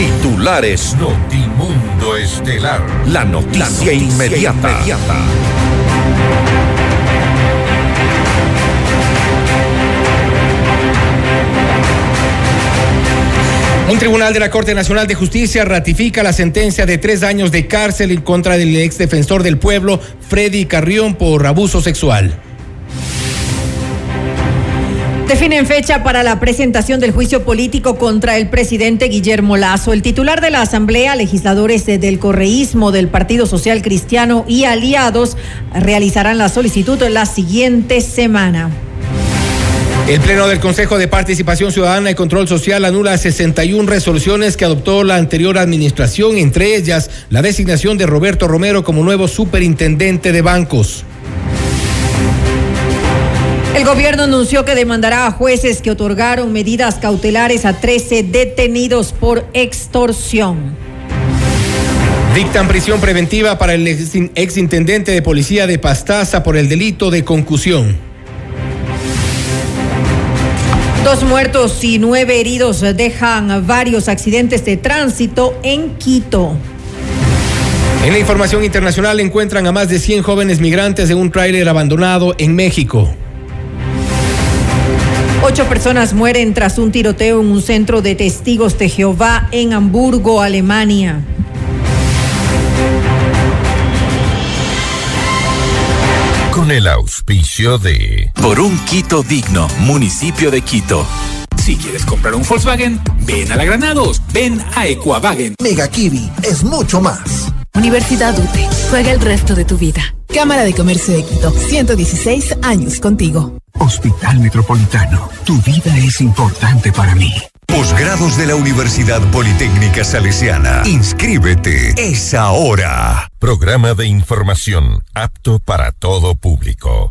Titulares. Notimundo Estelar. La noticia, inmediata. inmediata. Un tribunal de la Corte Nacional de Justicia ratifica la sentencia de tres años de cárcel en contra del ex defensor del pueblo, Freddy Carrión, por abuso sexual. Definen fecha para la presentación del juicio político contra el presidente Guillermo Lazo. El titular de la Asamblea, legisladores del correísmo del Partido Social Cristiano y aliados realizarán la solicitud la siguiente semana. El Pleno del Consejo de Participación Ciudadana y Control Social anula 61 resoluciones que adoptó la anterior administración, entre ellas la designación de Roberto Romero como nuevo superintendente de bancos. El gobierno anunció que demandará a jueces que otorgaron medidas cautelares a 13 detenidos por extorsión. Dictan prisión preventiva para el exintendente de policía de Pastaza por el delito de concusión. Dos muertos y nueve heridos dejan varios accidentes de tránsito en Quito. En la información internacional encuentran a más de 100 jóvenes migrantes en un tráiler abandonado en México. Ocho personas mueren tras un tiroteo en un centro de testigos de Jehová en Hamburgo, Alemania. con el auspicio de... Por un Quito digno, municipio de Quito. Si quieres comprar un Volkswagen, ven a la Granados, ven a Equavagen. Mega Kiwi es mucho más. Universidad UTE, juega el resto de tu vida. Cámara de Comercio de Quito, 116 años contigo. Hospital Metropolitano, tu vida es importante para mí. Posgrados de la Universidad Politécnica Salesiana. Inscríbete. Es ahora. Programa de información apto para todo público.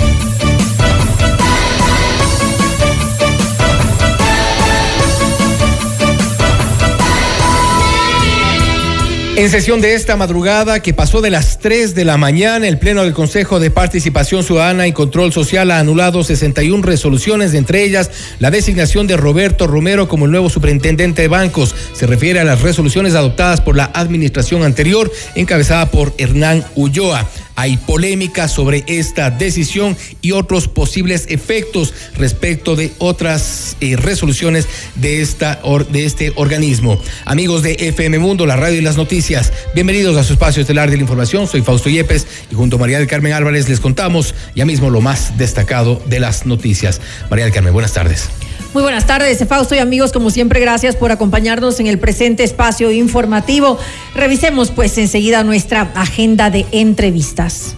En sesión de esta madrugada que pasó de las 3 de la mañana, el Pleno del Consejo de Participación Ciudadana y Control Social ha anulado 61 resoluciones, entre ellas la designación de Roberto Romero como el nuevo superintendente de bancos. Se refiere a las resoluciones adoptadas por la administración anterior, encabezada por Hernán Ulloa. Hay polémica sobre esta decisión y otros posibles efectos respecto de otras eh, resoluciones de, esta de este organismo. Amigos de FM Mundo, la radio y las noticias, bienvenidos a su espacio estelar de la información. Soy Fausto Yepes y junto a María del Carmen Álvarez les contamos ya mismo lo más destacado de las noticias. María del Carmen, buenas tardes. Muy buenas tardes, Fausto y amigos, como siempre, gracias por acompañarnos en el presente espacio informativo. Revisemos pues enseguida nuestra agenda de entrevistas.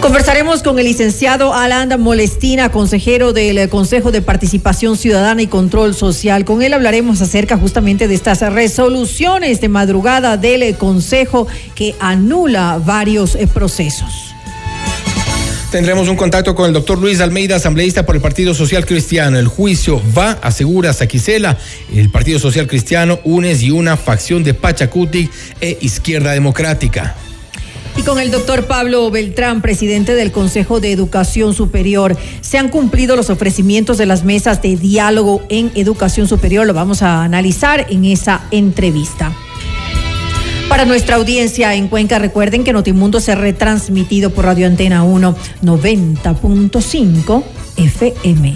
Conversaremos con el licenciado Alan Molestina, consejero del Consejo de Participación Ciudadana y Control Social. Con él hablaremos acerca justamente de estas resoluciones de madrugada del Consejo que anula varios eh, procesos. Tendremos un contacto con el doctor Luis Almeida, asambleísta por el Partido Social Cristiano. El juicio va, asegura Saquicela, el Partido Social Cristiano, UNES y una facción de Pachacuti e Izquierda Democrática. Y con el doctor Pablo Beltrán, presidente del Consejo de Educación Superior, se han cumplido los ofrecimientos de las mesas de diálogo en educación superior. Lo vamos a analizar en esa entrevista. Para nuestra audiencia en Cuenca, recuerden que Notimundo se ha retransmitido por Radio Antena 1 90.5 FM.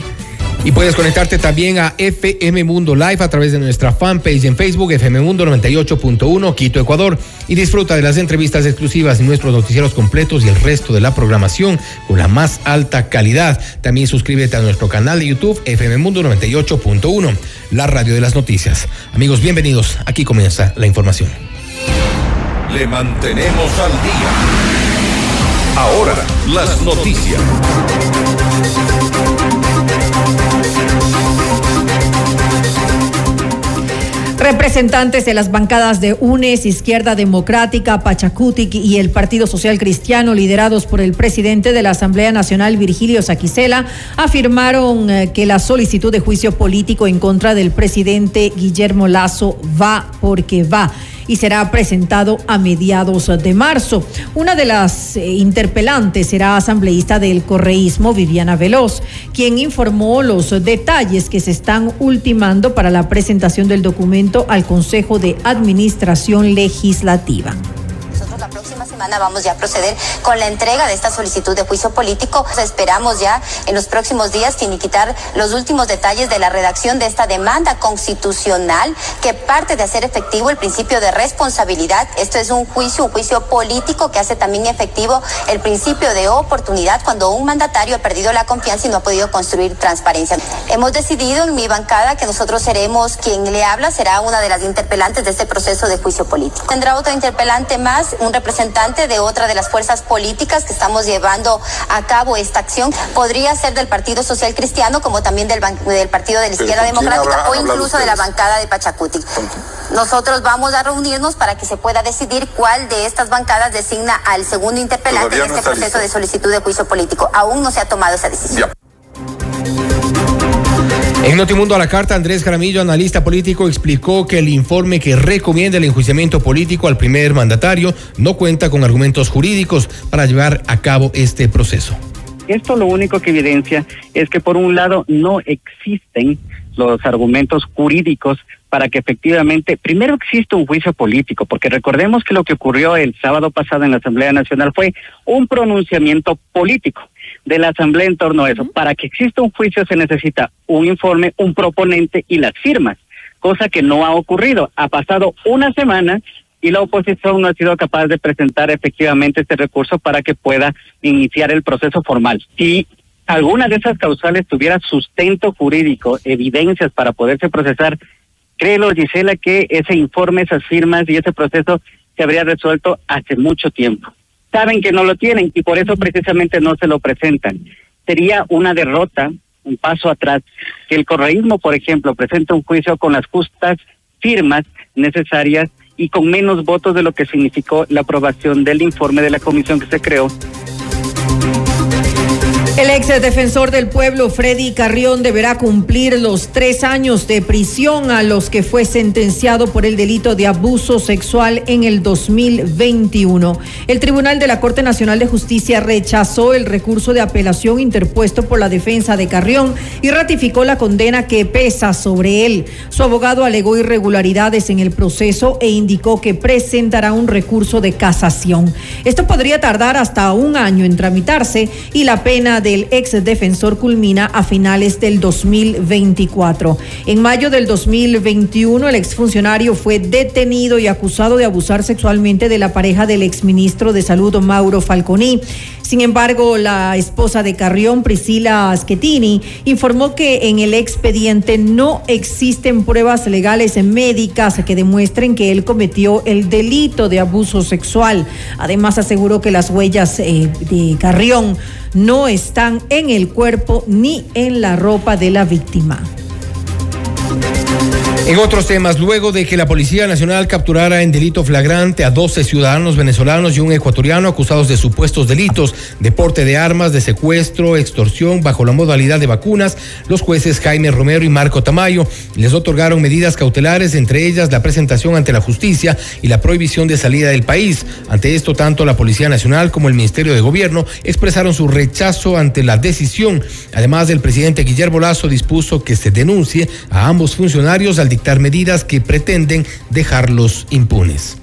Y puedes conectarte también a FM Mundo Live a través de nuestra fanpage en Facebook, FM Mundo 98.1, Quito, Ecuador. Y disfruta de las entrevistas exclusivas y nuestros noticieros completos y el resto de la programación con la más alta calidad. También suscríbete a nuestro canal de YouTube, FM Mundo 98.1, la radio de las noticias. Amigos, bienvenidos. Aquí comienza la información. Le mantenemos al día. Ahora, las noticias. Representantes de las bancadas de UNES, Izquierda Democrática, Pachacutic y el Partido Social Cristiano, liderados por el presidente de la Asamblea Nacional, Virgilio Saquicela, afirmaron eh, que la solicitud de juicio político en contra del presidente Guillermo Lazo va porque va y será presentado a mediados de marzo. Una de las eh, interpelantes será asambleísta del correísmo, Viviana Veloz, quien informó los detalles que se están ultimando para la presentación del documento al Consejo de Administración Legislativa semana vamos ya a proceder con la entrega de esta solicitud de juicio político. Esperamos ya en los próximos días finiquitar los últimos detalles de la redacción de esta demanda constitucional que parte de hacer efectivo el principio de responsabilidad. Esto es un juicio, un juicio político que hace también efectivo el principio de oportunidad cuando un mandatario ha perdido la confianza y no ha podido construir transparencia. Hemos decidido en mi bancada que nosotros seremos quien le habla, será una de las interpelantes de este proceso de juicio político. Tendrá otro interpelante más, un representante de otra de las fuerzas políticas que estamos llevando a cabo esta acción. Podría ser del Partido Social Cristiano, como también del, del Partido de la Izquierda Democrática o incluso de la bancada de Pachacuti. Nosotros vamos a reunirnos para que se pueda decidir cuál de estas bancadas designa al segundo interpelante en este proceso de solicitud de juicio político. Aún no se ha tomado esa decisión. En Notimundo a la carta, Andrés Jaramillo, analista político, explicó que el informe que recomienda el enjuiciamiento político al primer mandatario no cuenta con argumentos jurídicos para llevar a cabo este proceso. Esto lo único que evidencia es que por un lado no existen los argumentos jurídicos para que efectivamente, primero existe un juicio político, porque recordemos que lo que ocurrió el sábado pasado en la Asamblea Nacional fue un pronunciamiento político de la Asamblea en torno a eso. Para que exista un juicio se necesita un informe, un proponente y las firmas, cosa que no ha ocurrido. Ha pasado una semana y la oposición no ha sido capaz de presentar efectivamente este recurso para que pueda iniciar el proceso formal. Si alguna de esas causales tuviera sustento jurídico, evidencias para poderse procesar, créelo Gisela que ese informe, esas firmas y ese proceso se habría resuelto hace mucho tiempo saben que no lo tienen y por eso precisamente no se lo presentan. Sería una derrota, un paso atrás, que el correísmo, por ejemplo, presente un juicio con las justas firmas necesarias y con menos votos de lo que significó la aprobación del informe de la comisión que se creó el ex defensor del pueblo, Freddy Carrión, deberá cumplir los tres años de prisión a los que fue sentenciado por el delito de abuso sexual en el 2021. El Tribunal de la Corte Nacional de Justicia rechazó el recurso de apelación interpuesto por la defensa de Carrión y ratificó la condena que pesa sobre él. Su abogado alegó irregularidades en el proceso e indicó que presentará un recurso de casación. Esto podría tardar hasta un año en tramitarse y la pena del ex defensor culmina a finales del 2024. En mayo del 2021, el exfuncionario fue detenido y acusado de abusar sexualmente de la pareja del exministro de Salud, Mauro Falconi. Sin embargo, la esposa de Carrión, Priscila Schettini, informó que en el expediente no existen pruebas legales médicas que demuestren que él cometió el delito de abuso sexual. Además, aseguró que las huellas eh, de Carrión no están en el cuerpo ni en la ropa de la víctima. En otros temas, luego de que la Policía Nacional capturara en delito flagrante a 12 ciudadanos venezolanos y un ecuatoriano acusados de supuestos delitos de porte de armas, de secuestro, extorsión bajo la modalidad de vacunas, los jueces Jaime Romero y Marco Tamayo les otorgaron medidas cautelares, entre ellas la presentación ante la justicia y la prohibición de salida del país. Ante esto, tanto la Policía Nacional como el Ministerio de Gobierno expresaron su rechazo ante la decisión. Además, el presidente Guillermo Lazo dispuso que se denuncie a ambos funcionarios al medidas que pretenden dejarlos impunes.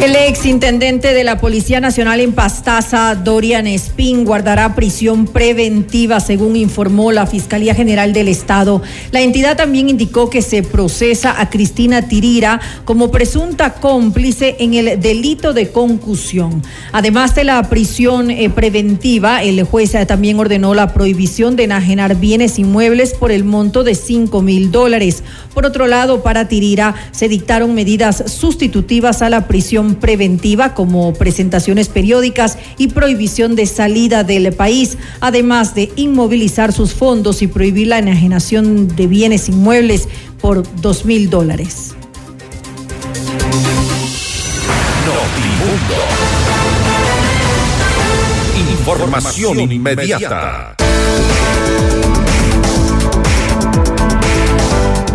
El ex intendente de la Policía Nacional en Pastaza, Dorian Espín, guardará prisión preventiva, según informó la Fiscalía General del Estado. La entidad también indicó que se procesa a Cristina Tirira como presunta cómplice en el delito de concusión. Además de la prisión eh, preventiva, el juez también ordenó la prohibición de enajenar bienes inmuebles por el monto de 5 mil dólares. Por otro lado, para Tirira se dictaron medidas sustitutivas a la prisión acción preventiva como presentaciones periódicas y prohibición de salida del país, además de inmovilizar sus fondos y prohibir la enajenación de bienes inmuebles por dos mil dólares. Información inmediata.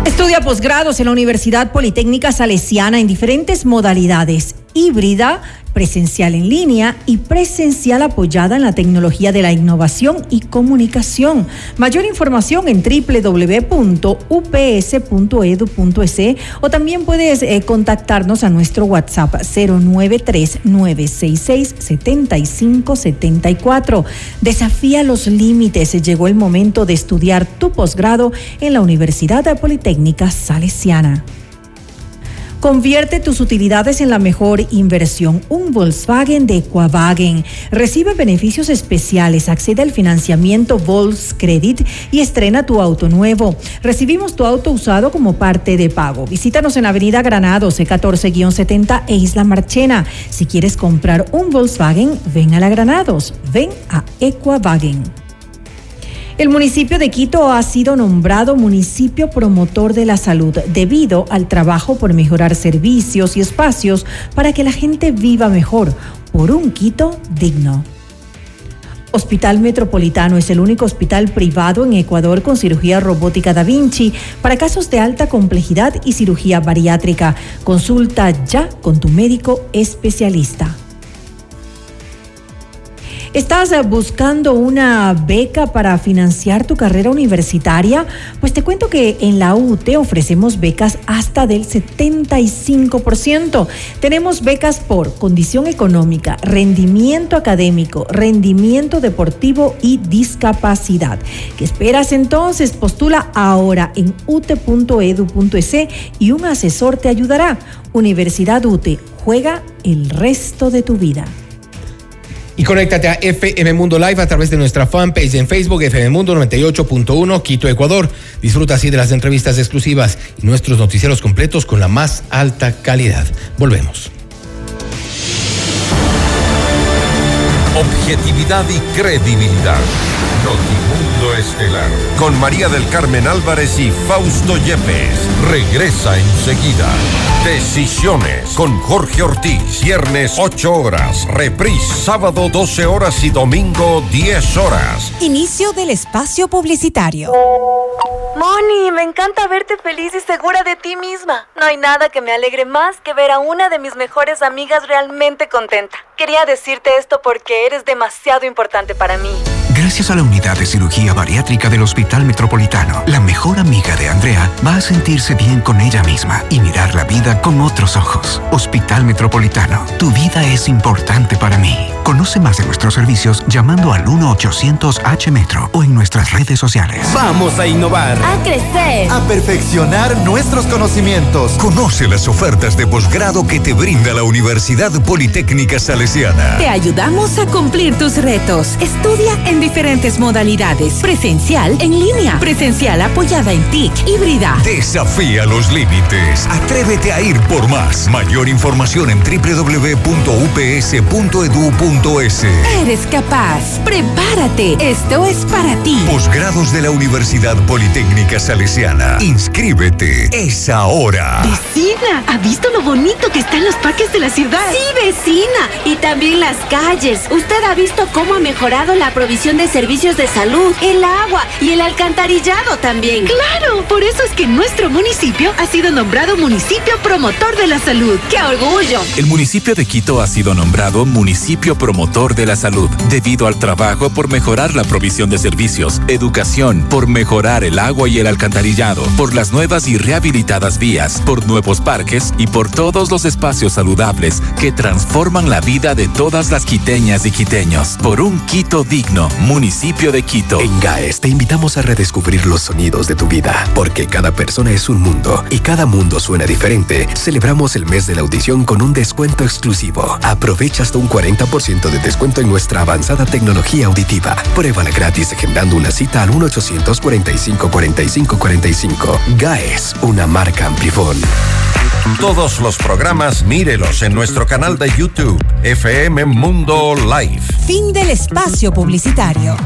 Estudia posgrados en la Universidad Politécnica Salesiana en diferentes modalidades, híbrida, presencial en línea y presencial apoyada en la tecnología de la innovación y comunicación. Mayor información en www.ups.edu.es o también puedes eh, contactarnos a nuestro WhatsApp 093-966-7574. Desafía los límites. Llegó el momento de estudiar tu posgrado en la Universidad Politécnica Salesiana. Convierte tus utilidades en la mejor inversión. Un Volkswagen de Equavagen. Recibe beneficios especiales. Accede al financiamiento Volkscredit y estrena tu auto nuevo. Recibimos tu auto usado como parte de pago. Visítanos en Avenida Granado, C14-70 e Isla Marchena. Si quieres comprar un Volkswagen, ven a la Granados. Ven a Equavagen. El municipio de Quito ha sido nombrado municipio promotor de la salud debido al trabajo por mejorar servicios y espacios para que la gente viva mejor por un Quito digno. Hospital Metropolitano es el único hospital privado en Ecuador con cirugía robótica Da Vinci para casos de alta complejidad y cirugía bariátrica. Consulta ya con tu médico especialista. ¿Estás buscando una beca para financiar tu carrera universitaria? Pues te cuento que en la UT ofrecemos becas hasta del 75%. Tenemos becas por condición económica, rendimiento académico, rendimiento deportivo y discapacidad. ¿Qué esperas entonces? Postula ahora en ute.edu.es y un asesor te ayudará. Universidad UTE, juega el resto de tu vida. Y conéctate a FM Mundo Live a través de nuestra fanpage en Facebook, FM Mundo 98.1, Quito, Ecuador. Disfruta así de las entrevistas exclusivas y nuestros noticieros completos con la más alta calidad. Volvemos. Objetividad y credibilidad. Notimundo Estelar. Con María del Carmen Álvarez y Fausto Yepes. Regresa enseguida. Decisiones con Jorge Ortiz. Viernes 8 horas. Reprise sábado 12 horas y domingo 10 horas. Inicio del espacio publicitario. Moni, me encanta verte feliz y segura de ti misma. No hay nada que me alegre más que ver a una de mis mejores amigas realmente contenta. Quería decirte esto porque eres demasiado importante para mí. Gracias a la unidad de cirugía bariátrica del Hospital Metropolitano, la mejor amiga de Andrea va a sentirse bien con ella misma y mirar la vida con otros ojos. Hospital Metropolitano, tu vida es importante para mí. Conoce más de nuestros servicios llamando al 1-800-H-Metro o en nuestras redes sociales. Vamos a innovar. A crecer. A perfeccionar nuestros conocimientos. Conoce las ofertas de posgrado que te brinda la Universidad Politécnica Salesiana. Te ayudamos a cumplir tus retos. Estudia en diferentes modalidades. Presencial, en línea. Presencial apoyada en TIC, híbrida. Desafía los límites. Atrévete a ir por más. Mayor información en www.ups.edu.es. Eres capaz. Prepárate. Esto es para ti. Posgrados de la Universidad Politécnica Salesiana. Inscríbete. Es ahora. Vecina, ¿ha visto lo bonito que están los parques de la ciudad? Sí, vecina. Y también las calles. ¿Usted ha visto cómo ha mejorado la provisión de servicios de salud, el agua y el alcantarillado también? Claro, por eso es que nuestro municipio ha sido nombrado municipio promotor de la salud. ¡Qué orgullo! El municipio de Quito ha sido nombrado municipio promotor de la salud debido al trabajo por mejorar la provisión de servicios, educación, por mejorar el agua y el alcantarillado, por las nuevas y rehabilitadas vías, por nuevos parques y por todos los espacios saludables que transforman la vida de todas las quiteñas y quiteños. Por un Quito digno, municipio de Quito. En GAES te invitamos a redescubrir los sonidos de tu vida, porque cada persona es un mundo y cada mundo suena diferente. Celebramos el mes de la audición con un descuento exclusivo. Aprovecha hasta un 40% de descuento en nuestra avanzada tecnología auditiva. Pruébala gratis agendando una cita al 1-845-4545. GAES, una marca Amplifón. Todos los programas mírelos en nuestro canal de YouTube, FM Mundo Live. Fin del espacio publicitario.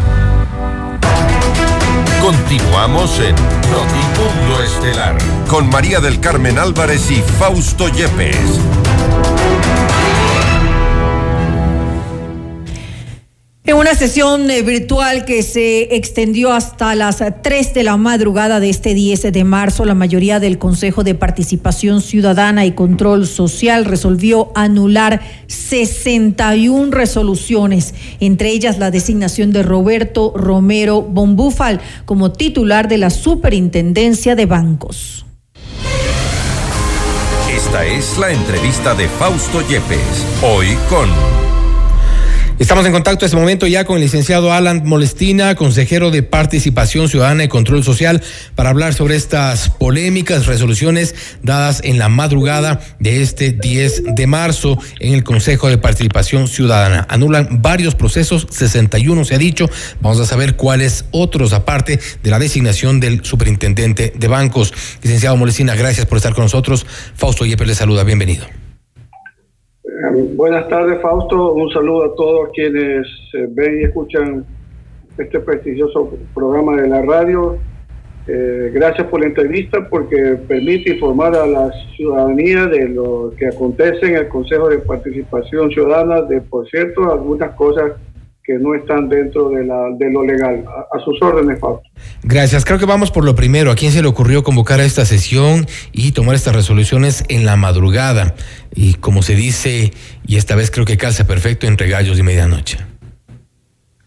Continuamos en Notimundo Estelar con María del Carmen Álvarez y Fausto Yepes. En una sesión eh, virtual que se extendió hasta las 3 de la madrugada de este 10 de marzo, la mayoría del Consejo de Participación Ciudadana y Control Social resolvió anular 61 resoluciones, entre ellas la designación de Roberto Romero Bombúfal como titular de la Superintendencia de Bancos. Esta es la entrevista de Fausto Yepes, hoy con... Estamos en contacto en este momento ya con el licenciado Alan Molestina, consejero de Participación Ciudadana y Control Social, para hablar sobre estas polémicas resoluciones dadas en la madrugada de este 10 de marzo en el Consejo de Participación Ciudadana. Anulan varios procesos, 61 se ha dicho. Vamos a saber cuáles otros, aparte de la designación del superintendente de bancos. Licenciado Molestina, gracias por estar con nosotros. Fausto Yepes le saluda, bienvenido. Buenas tardes, Fausto. Un saludo a todos quienes eh, ven y escuchan este prestigioso programa de la radio. Eh, gracias por la entrevista porque permite informar a la ciudadanía de lo que acontece en el Consejo de Participación Ciudadana, de, por cierto, algunas cosas que no están dentro de, la, de lo legal. A, sus órdenes, Fausto. Gracias. Creo que vamos por lo primero. ¿A quién se le ocurrió convocar a esta sesión y tomar estas resoluciones en la madrugada? Y como se dice, y esta vez creo que calza perfecto entre gallos y medianoche.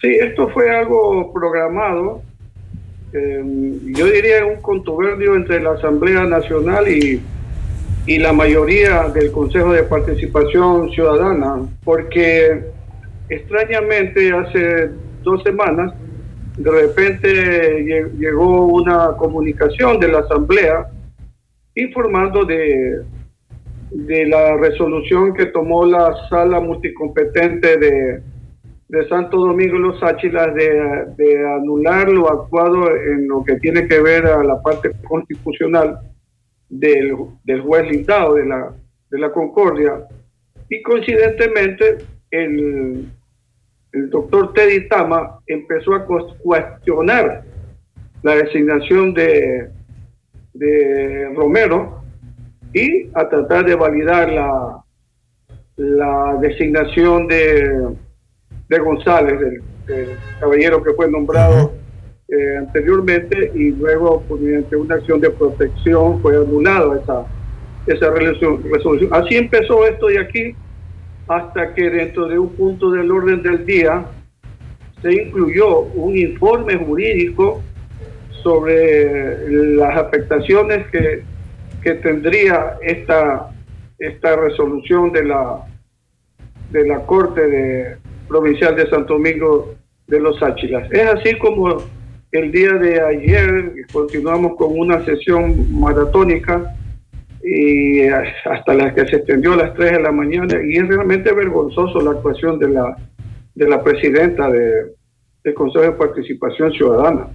Sí, esto fue algo programado. Eh, yo diría un contubernio entre la Asamblea Nacional y, y la mayoría del Consejo de Participación Ciudadana, porque extrañamente hace dos semanas de repente llegó una comunicación de la Asamblea informando de, de la resolución que tomó la sala multicompetente de, de Santo Domingo Los Áchilas de, anular lo actuado en lo que tiene que ver a la parte constitucional del, del juez lindado de la, de la Concordia. Y coincidentemente, el, el doctor Teddy Tama empezó a cuestionar la designación de, de Romero y a tratar de validar la, la designación de, de González, del, caballero que fue nombrado eh, anteriormente y luego pues, mediante una acción de protección fue anulada esa, esa resolución. Así empezó esto de aquí hasta que dentro de un punto del orden del día se incluyó un informe jurídico sobre las afectaciones que, que tendría esta, esta resolución de la, de la Corte de, Provincial de Santo Domingo de los Áchilas. Es así como el día de ayer continuamos con una sesión maratónica y hasta la que se extendió a las 3 de la mañana y es realmente vergonzoso la actuación de la de la presidenta de, del Consejo de Participación Ciudadana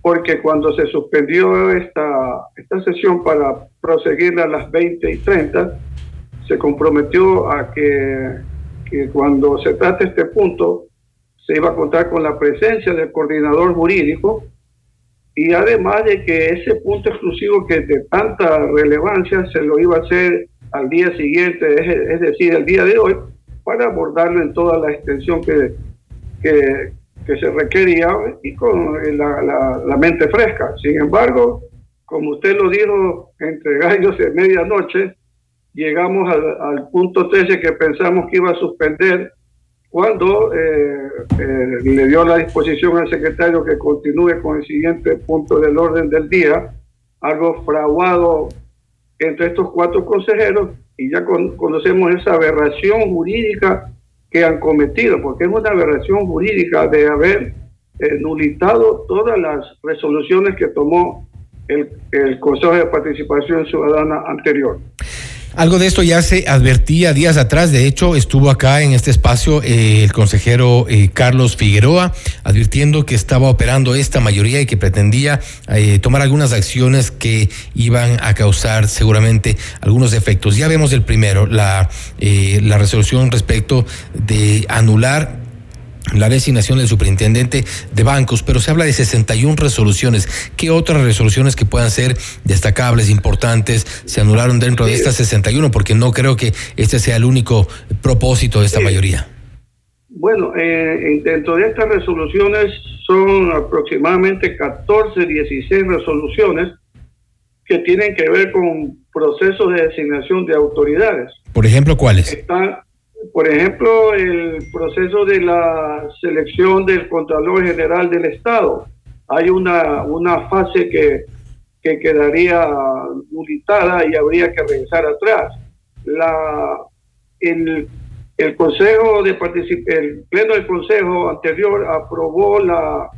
porque cuando se suspendió esta, esta sesión para proseguir a las 20 y 30 se comprometió a que, que cuando se trate este punto se iba a contar con la presencia del coordinador jurídico y además de que ese punto exclusivo que de tanta relevancia se lo iba a hacer al día siguiente, es, decir, el día de hoy, para abordarlo en toda la extensión que, que, se requería y con la, la, mente fresca. Sin embargo, como usted lo dijo, entre gallos de medianoche, llegamos al, al punto 13 que pensamos que iba a suspender cuando eh, eh, le dio la disposición al secretario que continúe con el siguiente punto del orden del día, algo fraguado entre estos cuatro consejeros, y ya conocemos esa aberración jurídica que han cometido, porque es una aberración jurídica de haber eh, nulitado todas las resoluciones que tomó el Consejo de Participación Ciudadana anterior. Algo de esto ya se advertía días atrás. De hecho, estuvo acá en este espacio eh, el consejero eh, Carlos Figueroa advirtiendo que estaba operando esta mayoría y que pretendía eh, tomar algunas acciones que iban a causar seguramente algunos efectos. Ya vemos el primero, la, la resolución respecto de anular la designación del superintendente de bancos, pero se habla de 61 resoluciones. ¿Qué otras resoluciones que puedan ser destacables, importantes, se anularon dentro de estas 61? Porque no creo que este sea el único propósito de esta mayoría. Bueno, eh, dentro de estas resoluciones son aproximadamente 14, 16 resoluciones que tienen que ver con procesos de designación de autoridades. Por ejemplo, ¿cuáles? Están, por ejemplo, el proceso de la selección del Contralor General del Estado. Hay una, una fase que, que quedaría nulitada y habría que regresar atrás. La, el, el Consejo de el Pleno del Consejo anterior aprobó la,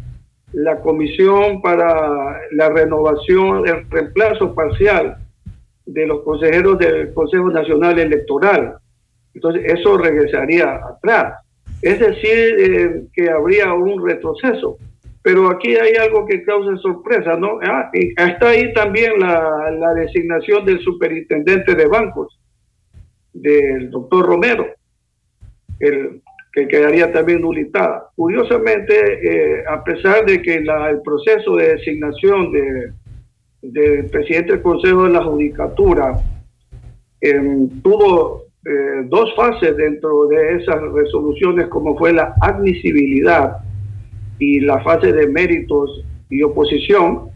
la comisión para la renovación, el reemplazo parcial de los consejeros del Consejo Nacional Electoral entonces, eso regresaría atrás. Es decir, eh, que habría un retroceso. Pero aquí hay algo que causa sorpresa, ¿no? Ah, está ahí también la, designación del superintendente de bancos, del doctor Romero, el, que quedaría también nulitada. Curiosamente, eh, a pesar de que la, el proceso de designación de, del presidente del Consejo de la Judicatura em, tuvo eh, dos fases dentro de esas resoluciones, como fue la admisibilidad y la fase de méritos y oposición.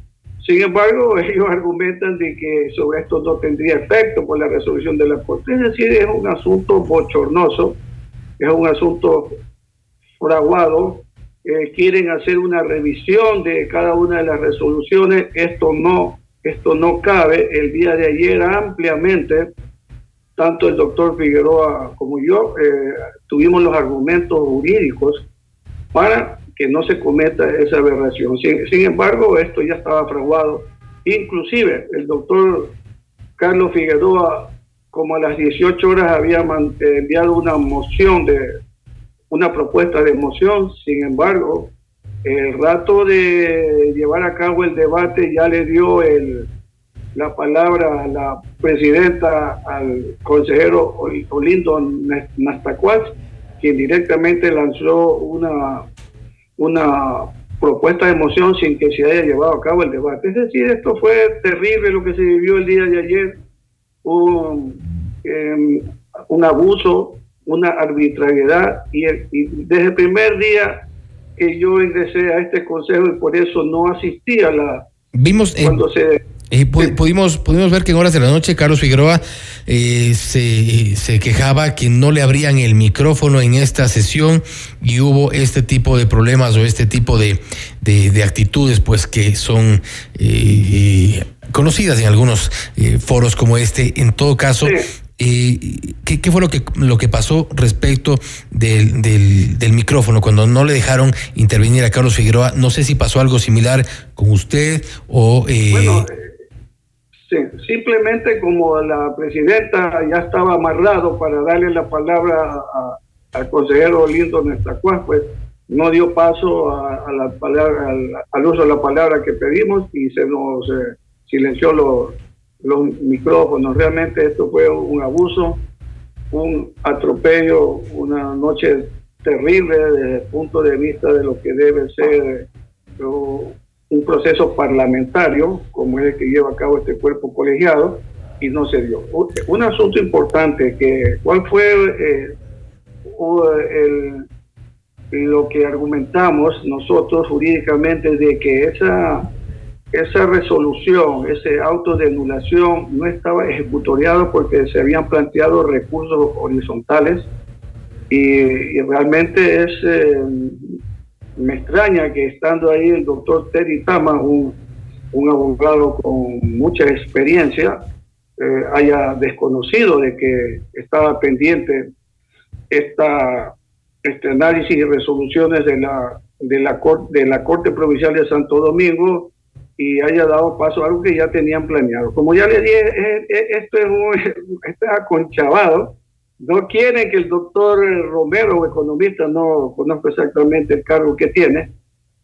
Sin embargo, ellos argumentan de que sobre esto no tendría efecto por la resolución de la Corte. Es decir, es un asunto bochornoso, es un asunto fraguado. Eh, quieren hacer una revisión de cada una de las resoluciones. Esto no, esto no cabe. El día de ayer ampliamente tanto el doctor Figueroa como yo eh, tuvimos los argumentos jurídicos para que no se cometa esa aberración. Sin, embargo, esto ya estaba fraguado. Inclusive el doctor Carlos Figueroa, como a las 18 horas, había enviado una moción de una propuesta de moción. Sin embargo, el rato de llevar a cabo el debate ya le dio el la palabra a la presidenta, al consejero Olindo Nastacuaz, quien directamente lanzó una, una propuesta de moción sin que se haya llevado a cabo el debate. Es decir, esto fue terrible lo que se vivió el día de ayer, un, em, un abuso, una arbitrariedad, y, desde el primer día que yo ingresé a este consejo y por eso no asistí a la... Vimos cuando se pudimos, pudimos ver que en horas de la noche Carlos Figueroa eh, se, quejaba que no le abrían el micrófono en esta sesión y hubo este tipo de problemas o este tipo de, de, actitudes pues que son eh, conocidas en algunos eh, foros como este. En todo caso, ¿qué, ¿qué, fue lo que, lo que pasó respecto del, del, micrófono cuando no le dejaron intervenir a Carlos Figueroa? No sé si pasó algo similar con usted o... Bueno, simplemente como la presidenta ya estaba amarrado para darle la palabra al consejero Lindo Nestacuás, pues no dio paso a, la palabra, al, uso de la palabra que pedimos y se nos eh, silenció los, los micrófonos. Realmente esto fue un abuso, un atropello, una noche terrible desde el punto de vista de lo que debe ser un proceso parlamentario, como es el que lleva a cabo este cuerpo colegiado, y no se dio. Un asunto importante, que ¿cuál fue eh, lo que argumentamos nosotros jurídicamente de que esa, esa resolución, ese auto de anulación no estaba ejecutoriado porque se habían planteado recursos horizontales y, realmente es eh, me extraña que estando ahí el doctor Terry Tama, un, abogado con mucha experiencia, eh, haya desconocido de que estaba pendiente esta, este análisis y resoluciones de la, de, la corte, de la Corte Provincial de Santo Domingo y haya dado paso a algo que ya tenían planeado. Como ya le dije, esto es, un, esto es aconchabado. No quieren que el doctor Romero, economista, no conozco exactamente el cargo que tiene,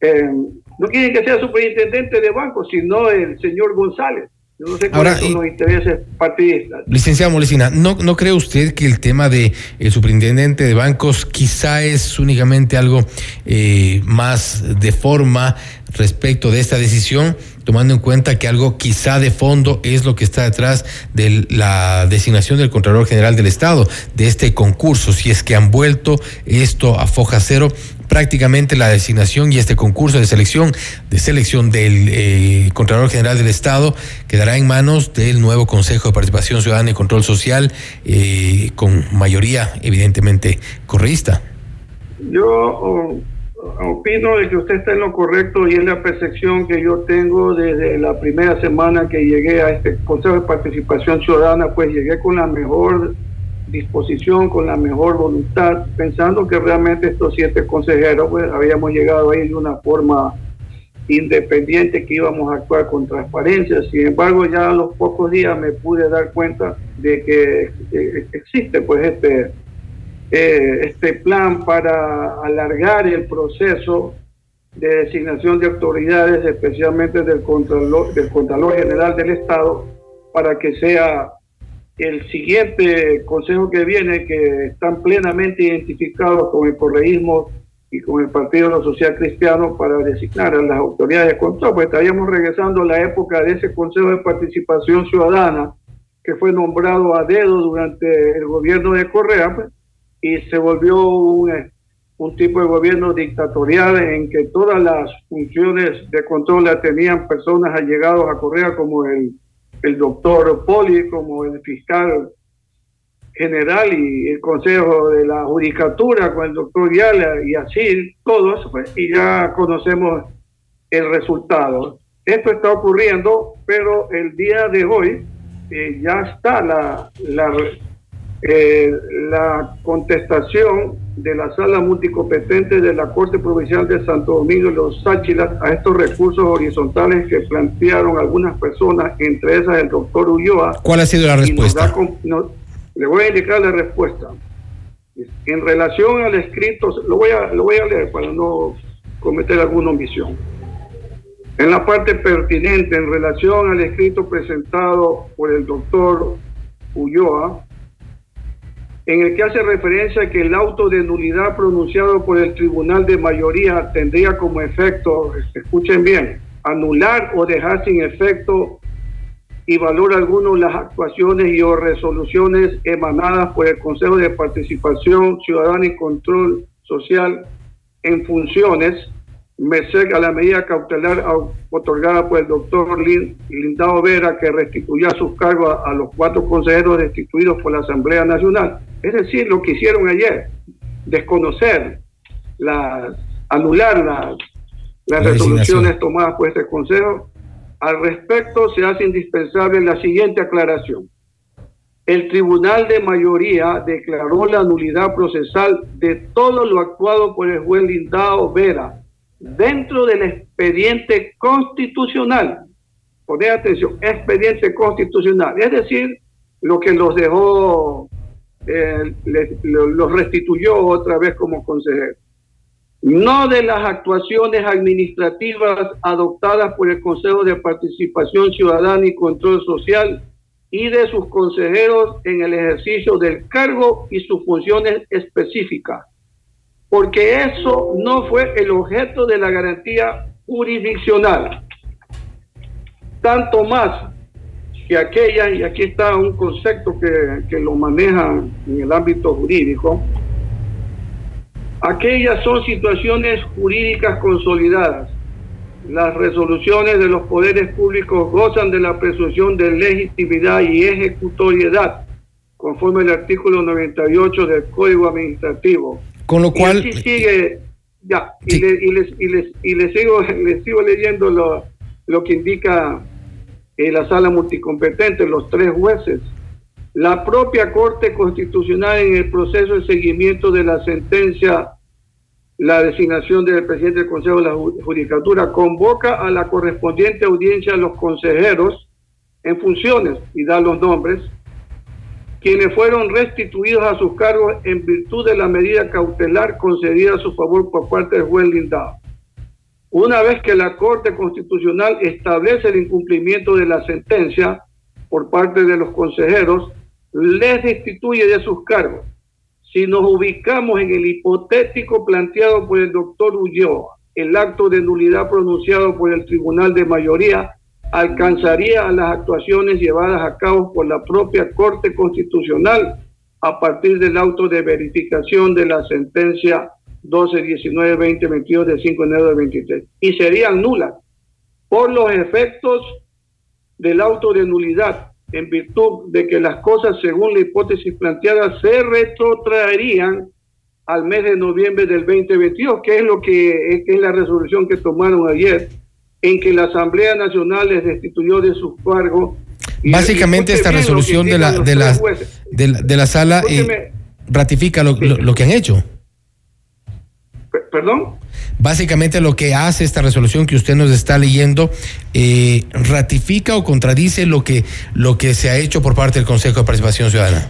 eh, no quieren que sea superintendente de banco, sino el señor González. Yo no sé cuáles son los intereses partidistas. Licenciado Molecina, ¿no, ¿no cree usted que el tema de el superintendente de bancos quizá es únicamente algo eh, más de forma respecto de esta decisión, tomando en cuenta que algo quizá de fondo es lo que está detrás de la designación del Contralor General del Estado, de este concurso, si es que han vuelto esto a foja cero prácticamente la designación y este concurso de selección de selección del eh, Contralor General del Estado quedará en manos del nuevo Consejo de Participación Ciudadana y Control Social eh, con mayoría evidentemente correísta. Yo oh, opino de que usted está en lo correcto y es la percepción que yo tengo desde la primera semana que llegué a este Consejo de Participación Ciudadana, pues llegué con la mejor disposición, con la mejor voluntad, pensando que realmente estos siete consejeros, pues habíamos llegado ahí de una forma independiente que íbamos a actuar con transparencia. Sin embargo, ya a los pocos días me pude dar cuenta de que eh, existe pues este, eh, este plan para alargar el proceso de designación de autoridades, especialmente del Contralor, del Contralor General del Estado, para que sea el siguiente consejo que viene, que están plenamente identificados con el correísmo y con el Partido Social Cristiano para designar a las autoridades de control, pues estaríamos regresando a la época de ese Consejo de Participación Ciudadana que fue nombrado a dedo durante el gobierno de Correa pues, y se volvió un, un tipo de gobierno dictatorial en que todas las funciones de control las tenían personas allegados a Correa como el el doctor Poli como el fiscal general y el consejo de la judicatura con el doctor Yala y así todos pues, y ya conocemos el resultado. Esto está ocurriendo, pero el día de hoy eh, ya está la, la, eh, la contestación de la sala multicompetente de la Corte Provincial de Santo Domingo y los Sáchilas a estos recursos horizontales que plantearon algunas personas, entre esas el doctor Ulloa. ¿Cuál ha sido la respuesta? le voy a indicar la respuesta. En relación al escrito, lo voy a, lo voy a leer para no cometer alguna omisión. En la parte pertinente, en relación al escrito presentado por el doctor Ulloa, en el que hace referencia que el auto de nulidad pronunciado por el tribunal de mayoría tendría como efecto, escuchen bien, anular o dejar sin efecto y valor alguno las actuaciones y o resoluciones emanadas por el Consejo de Participación Ciudadana y Control Social en funciones merced a la medida cautelar otorgada por el doctor Lindao Vera que restituya sus cargos a, los cuatro consejeros destituidos por la Asamblea Nacional. Es decir, lo que hicieron ayer, desconocer, la, anular las resoluciones tomadas por este Consejo. Al respecto, se hace indispensable la siguiente aclaración. El Tribunal de Mayoría declaró la nulidad procesal de todo lo actuado por el juez Lindao Vera dentro del expediente constitucional. Poner atención, expediente constitucional. Es decir, lo que los dejó, eh, los restituyó otra vez como consejero. No de las actuaciones administrativas adoptadas por el Consejo de Participación Ciudadana y Control Social y de sus consejeros en el ejercicio del cargo y sus funciones específicas porque eso no fue el objeto de la garantía jurisdiccional. Tanto más que aquella, y aquí está un concepto que, lo maneja en el ámbito jurídico, aquellas son situaciones jurídicas consolidadas. Las resoluciones de los poderes públicos gozan de la presunción de legitimidad y ejecutoriedad, conforme al artículo 98 del Código Administrativo con lo cual... Y sigue, ya, y, les, y, les, y les sigo, les sigo leyendo lo, lo que indica eh, la sala multicompetente, los tres jueces. La propia Corte Constitucional en el proceso de seguimiento de la sentencia la designación del presidente del Consejo de la Judicatura, convoca a la correspondiente audiencia a los consejeros en funciones y da los nombres, quienes fueron restituidos a sus cargos en virtud de la medida cautelar concedida a su favor por parte del juez Lindau. Una vez que la Corte Constitucional establece el incumplimiento de la sentencia por parte de los consejeros, les destituye de sus cargos si nos ubicamos en el hipotético planteado por el doctor Ulloa, el acto de nulidad pronunciado por el Tribunal de Mayoría alcanzaría a las actuaciones llevadas a cabo por la propia Corte Constitucional a partir del auto de verificación de la sentencia 12-19-20-22 del 5 de enero de 23 y serían nulas por los efectos del auto de nulidad en virtud de que las cosas, según la hipótesis planteada, se retrotraerían al mes de noviembre del 2022, que es lo que es, la resolución que tomaron ayer, en que la Asamblea Nacional les destituyó de sus cargos. Básicamente esta resolución de la, de, la, de, la, sala eh, ratifica lo, lo que han hecho. ¿Perdón? Básicamente lo que hace esta resolución que usted nos está leyendo eh, ratifica o contradice lo que, lo que se ha hecho por parte del Consejo de Participación Ciudadana.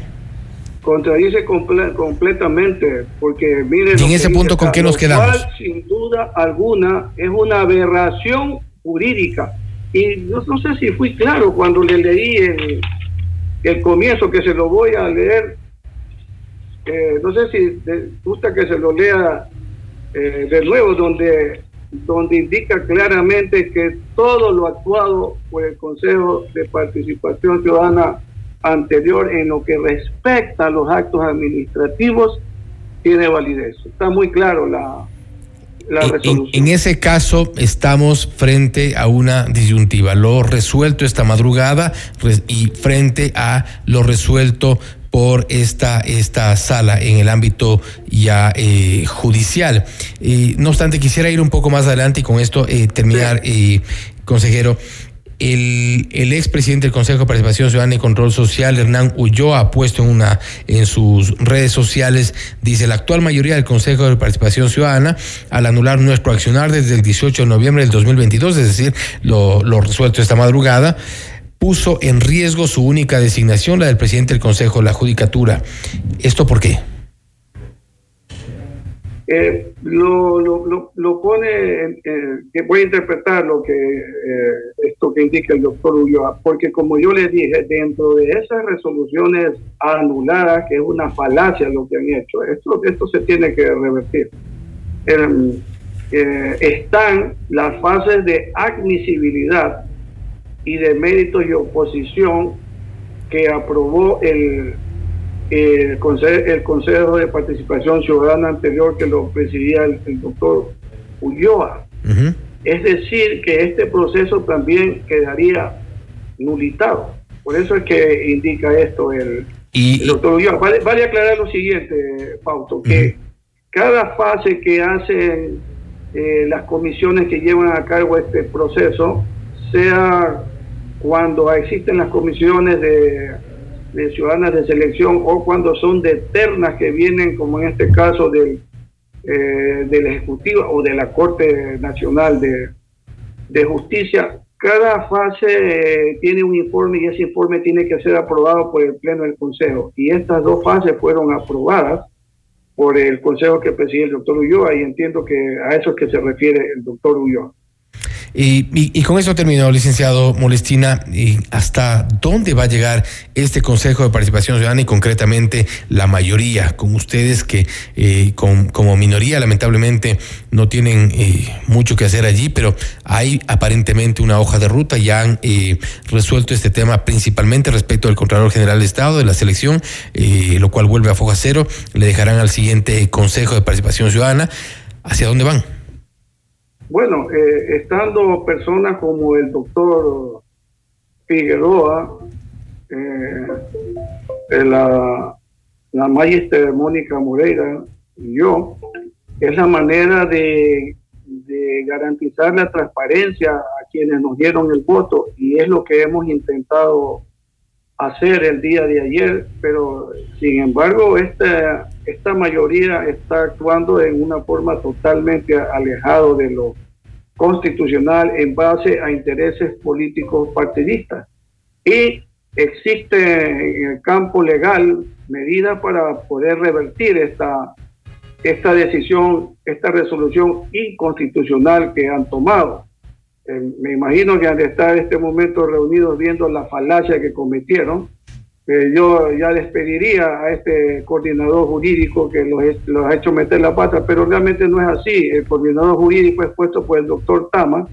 Contradice completamente, porque mire... ¿Y en ese punto con qué nos quedamos? sin duda alguna es una aberración jurídica. Y no, sé si fui claro cuando le leí el, el comienzo, que se lo voy a leer. Eh, no sé si gusta que se lo lea eh, de nuevo, donde, donde indica claramente que todo lo actuado por el Consejo de Participación Ciudadana anterior en lo que respecta a los actos administrativos tiene validez. Está muy claro la, la resolución. En, en, ese caso estamos frente a una disyuntiva, lo resuelto esta madrugada y frente a lo resuelto por esta, esta sala en el ámbito ya eh, judicial. no obstante, quisiera ir un poco más adelante y con esto eh, terminar, eh, consejero. El, el expresidente del Consejo de Participación Ciudadana y Control Social, Hernán Ulloa, ha puesto en una en sus redes sociales, dice la actual mayoría del Consejo de Participación Ciudadana, al anular nuestro accionar desde el 18 de noviembre del 2022, es decir, lo, lo resuelto esta madrugada, puso en riesgo su única designación, la del presidente del Consejo de la Judicatura. ¿Esto por qué? Eh, lo, lo, lo, pone, eh, que voy a interpretar lo que eh, esto que indica el doctor Ulloa, porque como yo le dije, dentro de esas resoluciones anuladas, que es una falacia lo que han hecho, esto, esto se tiene que revertir. están las fases de admisibilidad y de méritos y oposición que aprobó el, el, consejo, de Participación Ciudadana anterior que lo presidía el, doctor Ulloa. Es decir, que este proceso también quedaría nulitado. Por eso es que indica esto el, doctor Ulloa. Vale, aclarar lo siguiente, Fausto, que cada fase que hacen eh, las comisiones que llevan a cargo este proceso, sea cuando existen las comisiones de, ciudadanas de selección o cuando son de ternas que vienen, como en este caso del, eh, del Ejecutivo o de la Corte Nacional de, Justicia, cada fase eh, tiene un informe y ese informe tiene que ser aprobado por el Pleno del Consejo. Y estas dos fases fueron aprobadas por el Consejo que preside el doctor Ulloa y entiendo que a eso es que se refiere el doctor Ulloa. Y, con eso terminó, licenciado Molestina. Y ¿Hasta dónde va a llegar este Consejo de Participación Ciudadana y concretamente la mayoría, con ustedes que eh, como minoría lamentablemente no tienen eh, mucho que hacer allí, pero hay aparentemente una hoja de ruta, ya han eh, resuelto este tema principalmente respecto al Contralor General de Estado de la selección, lo cual vuelve a foja cero, le dejarán al siguiente Consejo de Participación Ciudadana. ¿Hacia dónde van? Bueno, eh, estando personas como el doctor Figueroa, eh, eh, la, la magister Mónica Moreira y yo, es la manera de, de garantizar la transparencia a quienes nos dieron el voto y es lo que hemos intentado hacer el día de ayer, pero sin embargo esta, esta mayoría está actuando en una forma totalmente alejado de lo constitucional en base a intereses políticos partidistas. Y existe en el campo legal medidas para poder revertir esta, esta decisión, esta resolución inconstitucional que han tomado. Eh, me imagino que de estar en este momento reunidos viendo la falacia que cometieron. Eh, yo ya despediría a este coordinador jurídico que los, los, ha hecho meter la pata, pero realmente no es así. El coordinador jurídico es puesto por el doctor Tama,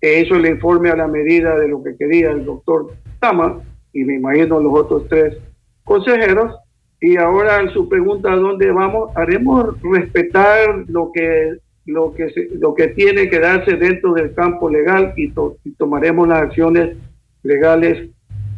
que hizo el informe a la medida de lo que quería el doctor Tama, y me imagino los otros tres consejeros. Y ahora su pregunta, ¿a dónde vamos? Haremos respetar lo que lo que lo que tiene que darse dentro del campo legal y, tomaremos las acciones legales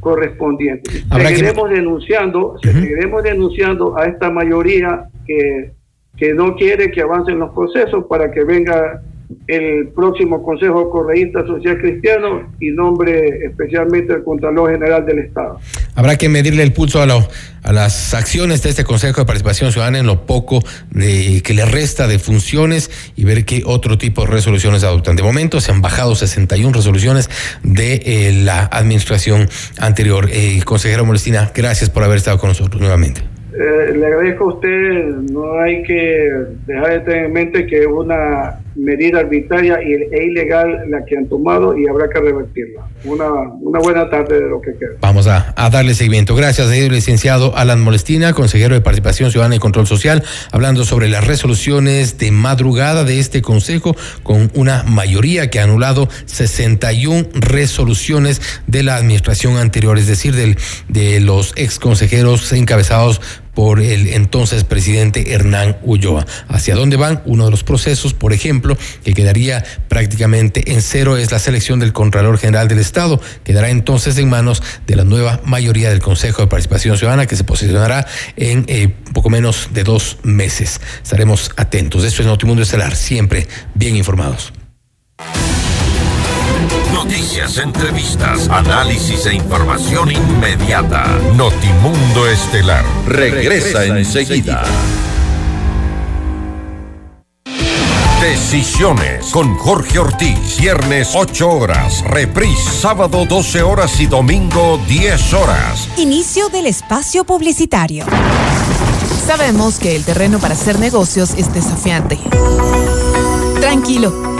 correspondientes. seguiremos denunciando, seguiremos denunciando a esta mayoría que, que no quiere que avancen los procesos para que venga el próximo Consejo Correísta Social Cristiano y nombre especialmente el Contralor General del Estado. Habrá que medirle el pulso a, lo, a las acciones de este Consejo de Participación Ciudadana en lo poco de, que le resta de funciones y ver qué otro tipo de resoluciones adoptan. De momento se han bajado 61 resoluciones de eh, la administración anterior. Eh, consejero Molestina, gracias por haber estado con nosotros nuevamente. Eh, le agradezco a usted, no hay que dejar de tener en mente que una medida arbitraria e ilegal la que han tomado y habrá que revertirla. Una, una buena tarde de lo que queda. Vamos a, darle seguimiento. Gracias, licenciado Alan Molestina, consejero de Participación Ciudadana y Control Social, hablando sobre las resoluciones de madrugada de este Consejo con una mayoría que ha anulado 61 resoluciones de la administración anterior, es decir, del, de los ex consejeros encabezados por el entonces presidente Hernán Ulloa. ¿Hacia dónde van? Uno de los procesos, por ejemplo, que quedaría prácticamente en cero es la selección del Contralor General del Estado. Quedará entonces en manos de la nueva mayoría del Consejo de Participación Ciudadana que se posicionará en eh, poco menos de dos meses. Estaremos atentos. Esto es Notimundo Estelar, siempre bien informados. Noticias, entrevistas, análisis e información inmediata. Notimundo Estelar regresa, enseguida. Decisiones con Jorge Ortiz. Viernes 8 horas. Reprise sábado 12 horas y domingo 10 horas. Inicio del espacio publicitario. Sabemos que el terreno para hacer negocios es desafiante. Tranquilo.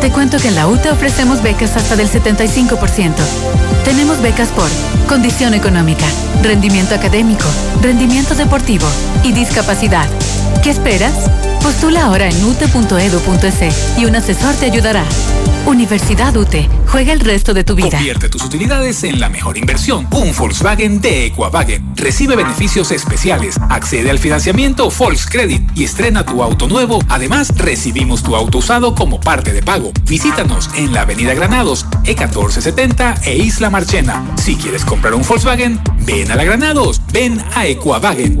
Te cuento que en la UTE ofrecemos becas hasta del 75%. Tenemos becas por condición económica, rendimiento académico, rendimiento deportivo y discapacidad. ¿Qué esperas? Postula ahora en ute.edu.es y un asesor te ayudará. Universidad UTE. Juega el resto de tu vida. Convierte tus utilidades en la mejor inversión. Un Volkswagen de Equavagen. Recibe beneficios especiales. Accede al financiamiento Volkscredit y estrena tu auto nuevo. Además, recibimos tu auto usado como parte de pago. Visítanos en la Avenida Granados, E1470 e Isla Marchena. Si quieres comprar un Volkswagen, ven a la Granados. Ven a Equavagen.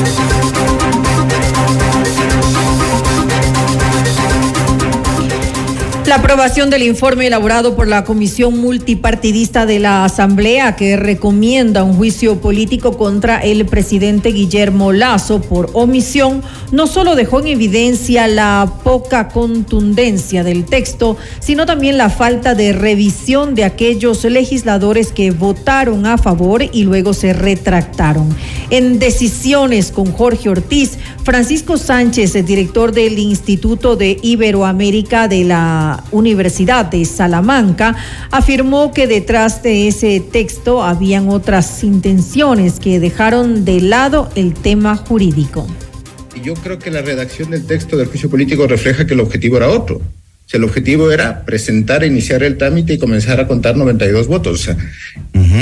La aprobación del informe elaborado por la Comisión Multipartidista de la Asamblea que recomienda un juicio político contra el presidente Guillermo Lazo por omisión no solo dejó en evidencia la poca contundencia del texto, sino también la falta de revisión de aquellos legisladores que votaron a favor y luego se retractaron. En decisiones con Jorge Ortiz, Francisco Sánchez, el director del Instituto de Iberoamérica de la Universidad de Salamanca, afirmó que detrás de ese texto habían otras intenciones que dejaron de lado el tema jurídico. Yo creo que la redacción del texto del juicio político refleja que el objetivo era otro. O sea, el objetivo era presentar, iniciar el trámite y comenzar a contar 92 votos. O sea,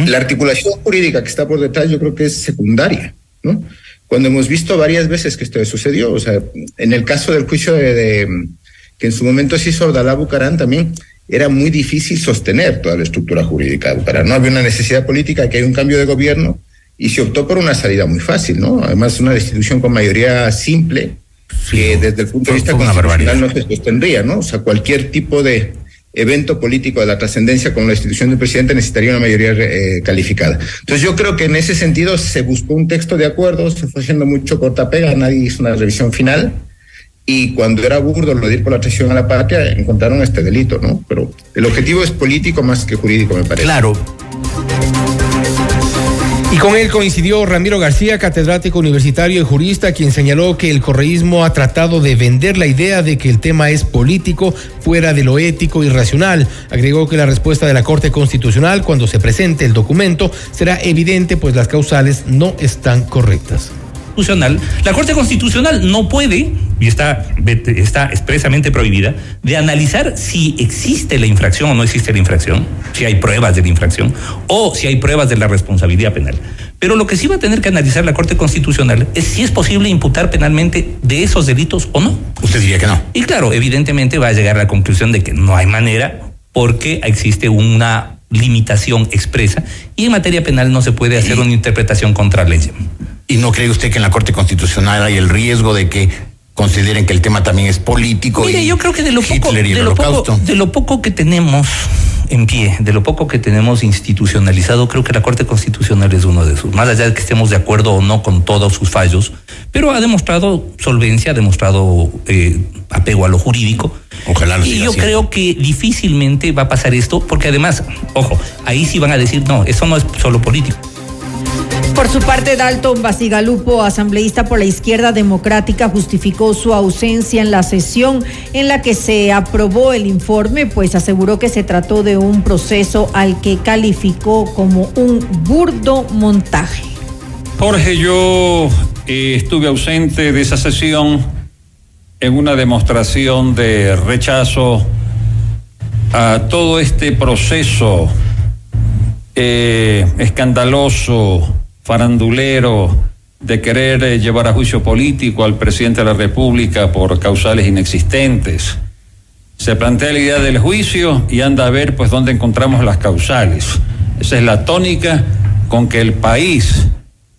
la articulación jurídica que está por detrás yo creo que es secundaria, ¿no? Cuando hemos visto varias veces que esto sucedió, o sea, en el caso del juicio de que en su momento se hizo Abdalá Bucarán también, era muy difícil sostener toda la estructura jurídica de Bucarán. No había una necesidad política, que hay un cambio de gobierno y se optó por una salida muy fácil, ¿no? Además, una destitución con mayoría simple, que desde el punto de vista constitucional no se sostendría, ¿no? O sea, cualquier tipo de evento político de la trascendencia con la institución del presidente necesitaría una mayoría eh, calificada. Entonces yo creo que en ese sentido se buscó un texto de acuerdo, se fue haciendo mucho cortapega, nadie hizo una revisión final y cuando era burdo lo de ir por la traición a la patria, encontraron este delito, ¿no? Pero el objetivo es político más que jurídico, me parece. Claro. Y con él coincidió Ramiro García, catedrático universitario y jurista, quien señaló que el correísmo ha tratado de vender la idea de que el tema es político fuera de lo ético y racional. Agregó que la respuesta de la Corte Constitucional cuando se presente el documento será evidente, pues las causales no están correctas la Corte Constitucional no puede, y está, está expresamente prohibida, de analizar si existe la infracción o no existe la infracción, si hay pruebas de la infracción o si hay pruebas de la responsabilidad penal. Pero lo que sí va a tener que analizar la Corte Constitucional es si es posible imputar penalmente de esos delitos o no. Usted diría que no. Y claro, evidentemente va a llegar a la conclusión de que no hay manera porque existe una limitación expresa y en materia penal no se puede hacer una interpretación contra ley. ¿Y no cree usted que en la Corte Constitucional hay el riesgo de que consideren que el tema también es político? Mire, yo creo que de lo, poco, de, lo poco, de lo poco que tenemos en pie, de lo poco que tenemos institucionalizado, creo que la Corte Constitucional es uno de esos. Más allá de que estemos de acuerdo o no con todos sus fallos, pero ha demostrado solvencia, ha demostrado eh, apego a lo jurídico. Ojalá lo Y yo creo que difícilmente va a pasar esto, porque además, ojo, ahí sí van a decir, no, eso no es solo político. Por su parte, Dalton Basigalupo, asambleísta por la izquierda democrática, justificó su ausencia en la sesión en la que se aprobó el informe, pues aseguró que se trató de un proceso al que calificó como un burdo montaje. Jorge, yo eh, estuve ausente de esa sesión en una demostración de rechazo a todo este proceso eh, escandaloso farandulero de querer eh, llevar a juicio político al presidente de la República por causales inexistentes. Se plantea la idea del juicio y anda a ver pues dónde encontramos las causales. Esa es la tónica con que el país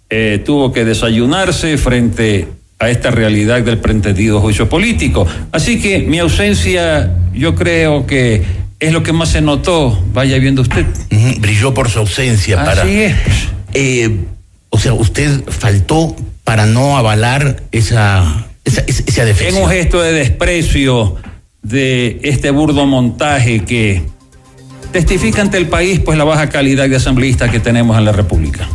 eh, tuvo que desayunarse frente a esta realidad del pretendido juicio político. Así que mi ausencia yo creo que es lo que más se notó, vaya viendo usted. brilló por su ausencia Así para... Es. Eh, o sea, usted faltó para no avalar esa, esa, esa defensa. En un gesto de desprecio de este burdo montaje que testifica ante el país pues la baja calidad de asambleísta que tenemos en la República.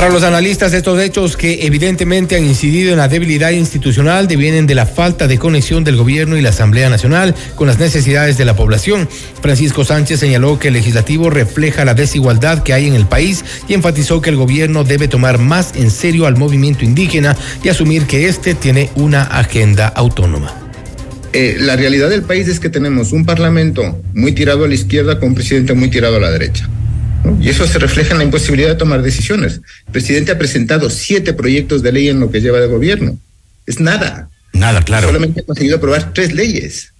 Para los analistas, estos hechos que evidentemente han incidido en la debilidad institucional devienen de la falta de conexión del gobierno y la Asamblea Nacional con las necesidades de la población. Francisco Sánchez señaló que el legislativo refleja la desigualdad que hay en el país y enfatizó que el gobierno debe tomar más en serio al movimiento indígena y asumir que éste tiene una agenda autónoma. Eh, la realidad del país es que tenemos un parlamento muy tirado a la izquierda con un presidente muy tirado a la derecha. Y eso se refleja en la imposibilidad de tomar decisiones. El presidente ha presentado siete proyectos de ley en lo que lleva de gobierno. Es nada. Nada, claro. Solamente ha conseguido aprobar tres leyes.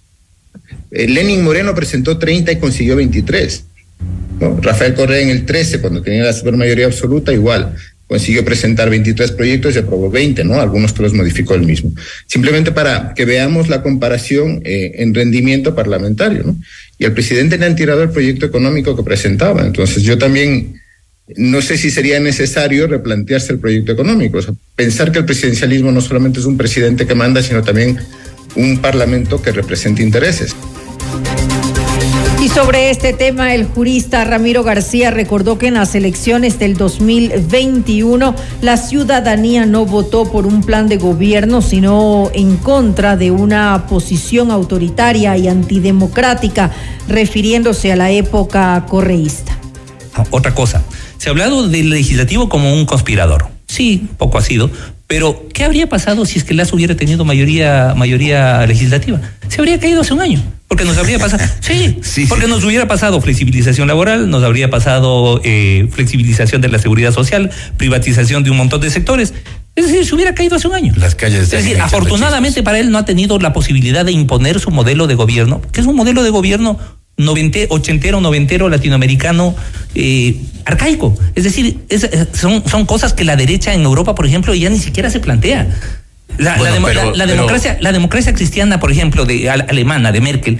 Eh, Lenin Moreno presentó 30 y consiguió 23. Rafael Correa en el 13, cuando tenía la supermayoría absoluta, igual. consiguió presentar 23 proyectos y aprobó 20, ¿no? Algunos que los modificó él mismo. Simplemente para que veamos la comparación eh, en rendimiento parlamentario, ¿no? Y el presidente le han tirado el proyecto económico que presentaba. Entonces yo también no sé si sería necesario replantearse el proyecto económico. O sea, pensar que el presidencialismo no solamente es un presidente que manda, sino también un parlamento que represente intereses. Y sobre este tema, el jurista Ramiro García recordó que en las elecciones del 2021 la ciudadanía no votó por un plan de gobierno, sino en contra de una posición autoritaria y antidemocrática, refiriéndose a la época correísta. Otra cosa, se ha hablado del legislativo como un conspirador. Sí, poco ha sido, pero ¿qué habría pasado si es que Lazo hubiera tenido mayoría, mayoría legislativa? Se habría caído hace un año. Porque nos habría pasado, sí, sí, porque nos hubiera pasado flexibilización laboral, nos habría pasado eh, flexibilización de la seguridad social, privatización de un montón de sectores. Es decir, se hubiera caído hace un año. Las calles. Es decir, afortunadamente para él no ha tenido la posibilidad de imponer su modelo de gobierno, que es un modelo de gobierno novente, ochentero, noventero, latinoamericano, eh, arcaico. Es decir, es, son, son cosas que la derecha en Europa, por ejemplo, ya ni siquiera se plantea. La, democracia, la democracia cristiana, por ejemplo, de alemana, de Merkel,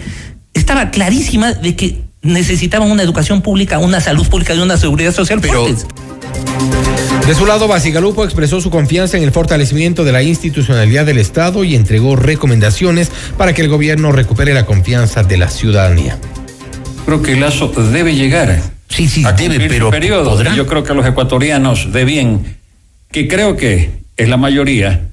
estaba clarísima de que necesitaban una educación pública, una salud pública y una seguridad social pero, fuertes. De su lado, Basigalupo expresó su confianza en el fortalecimiento de la institucionalidad del Estado y entregó recomendaciones para que el gobierno recupere la confianza de la ciudadanía. Creo que Lazo debe llegar. Sí, sí, debe, pero periodo. Yo creo que los ecuatorianos de bien, que creo que es la mayoría,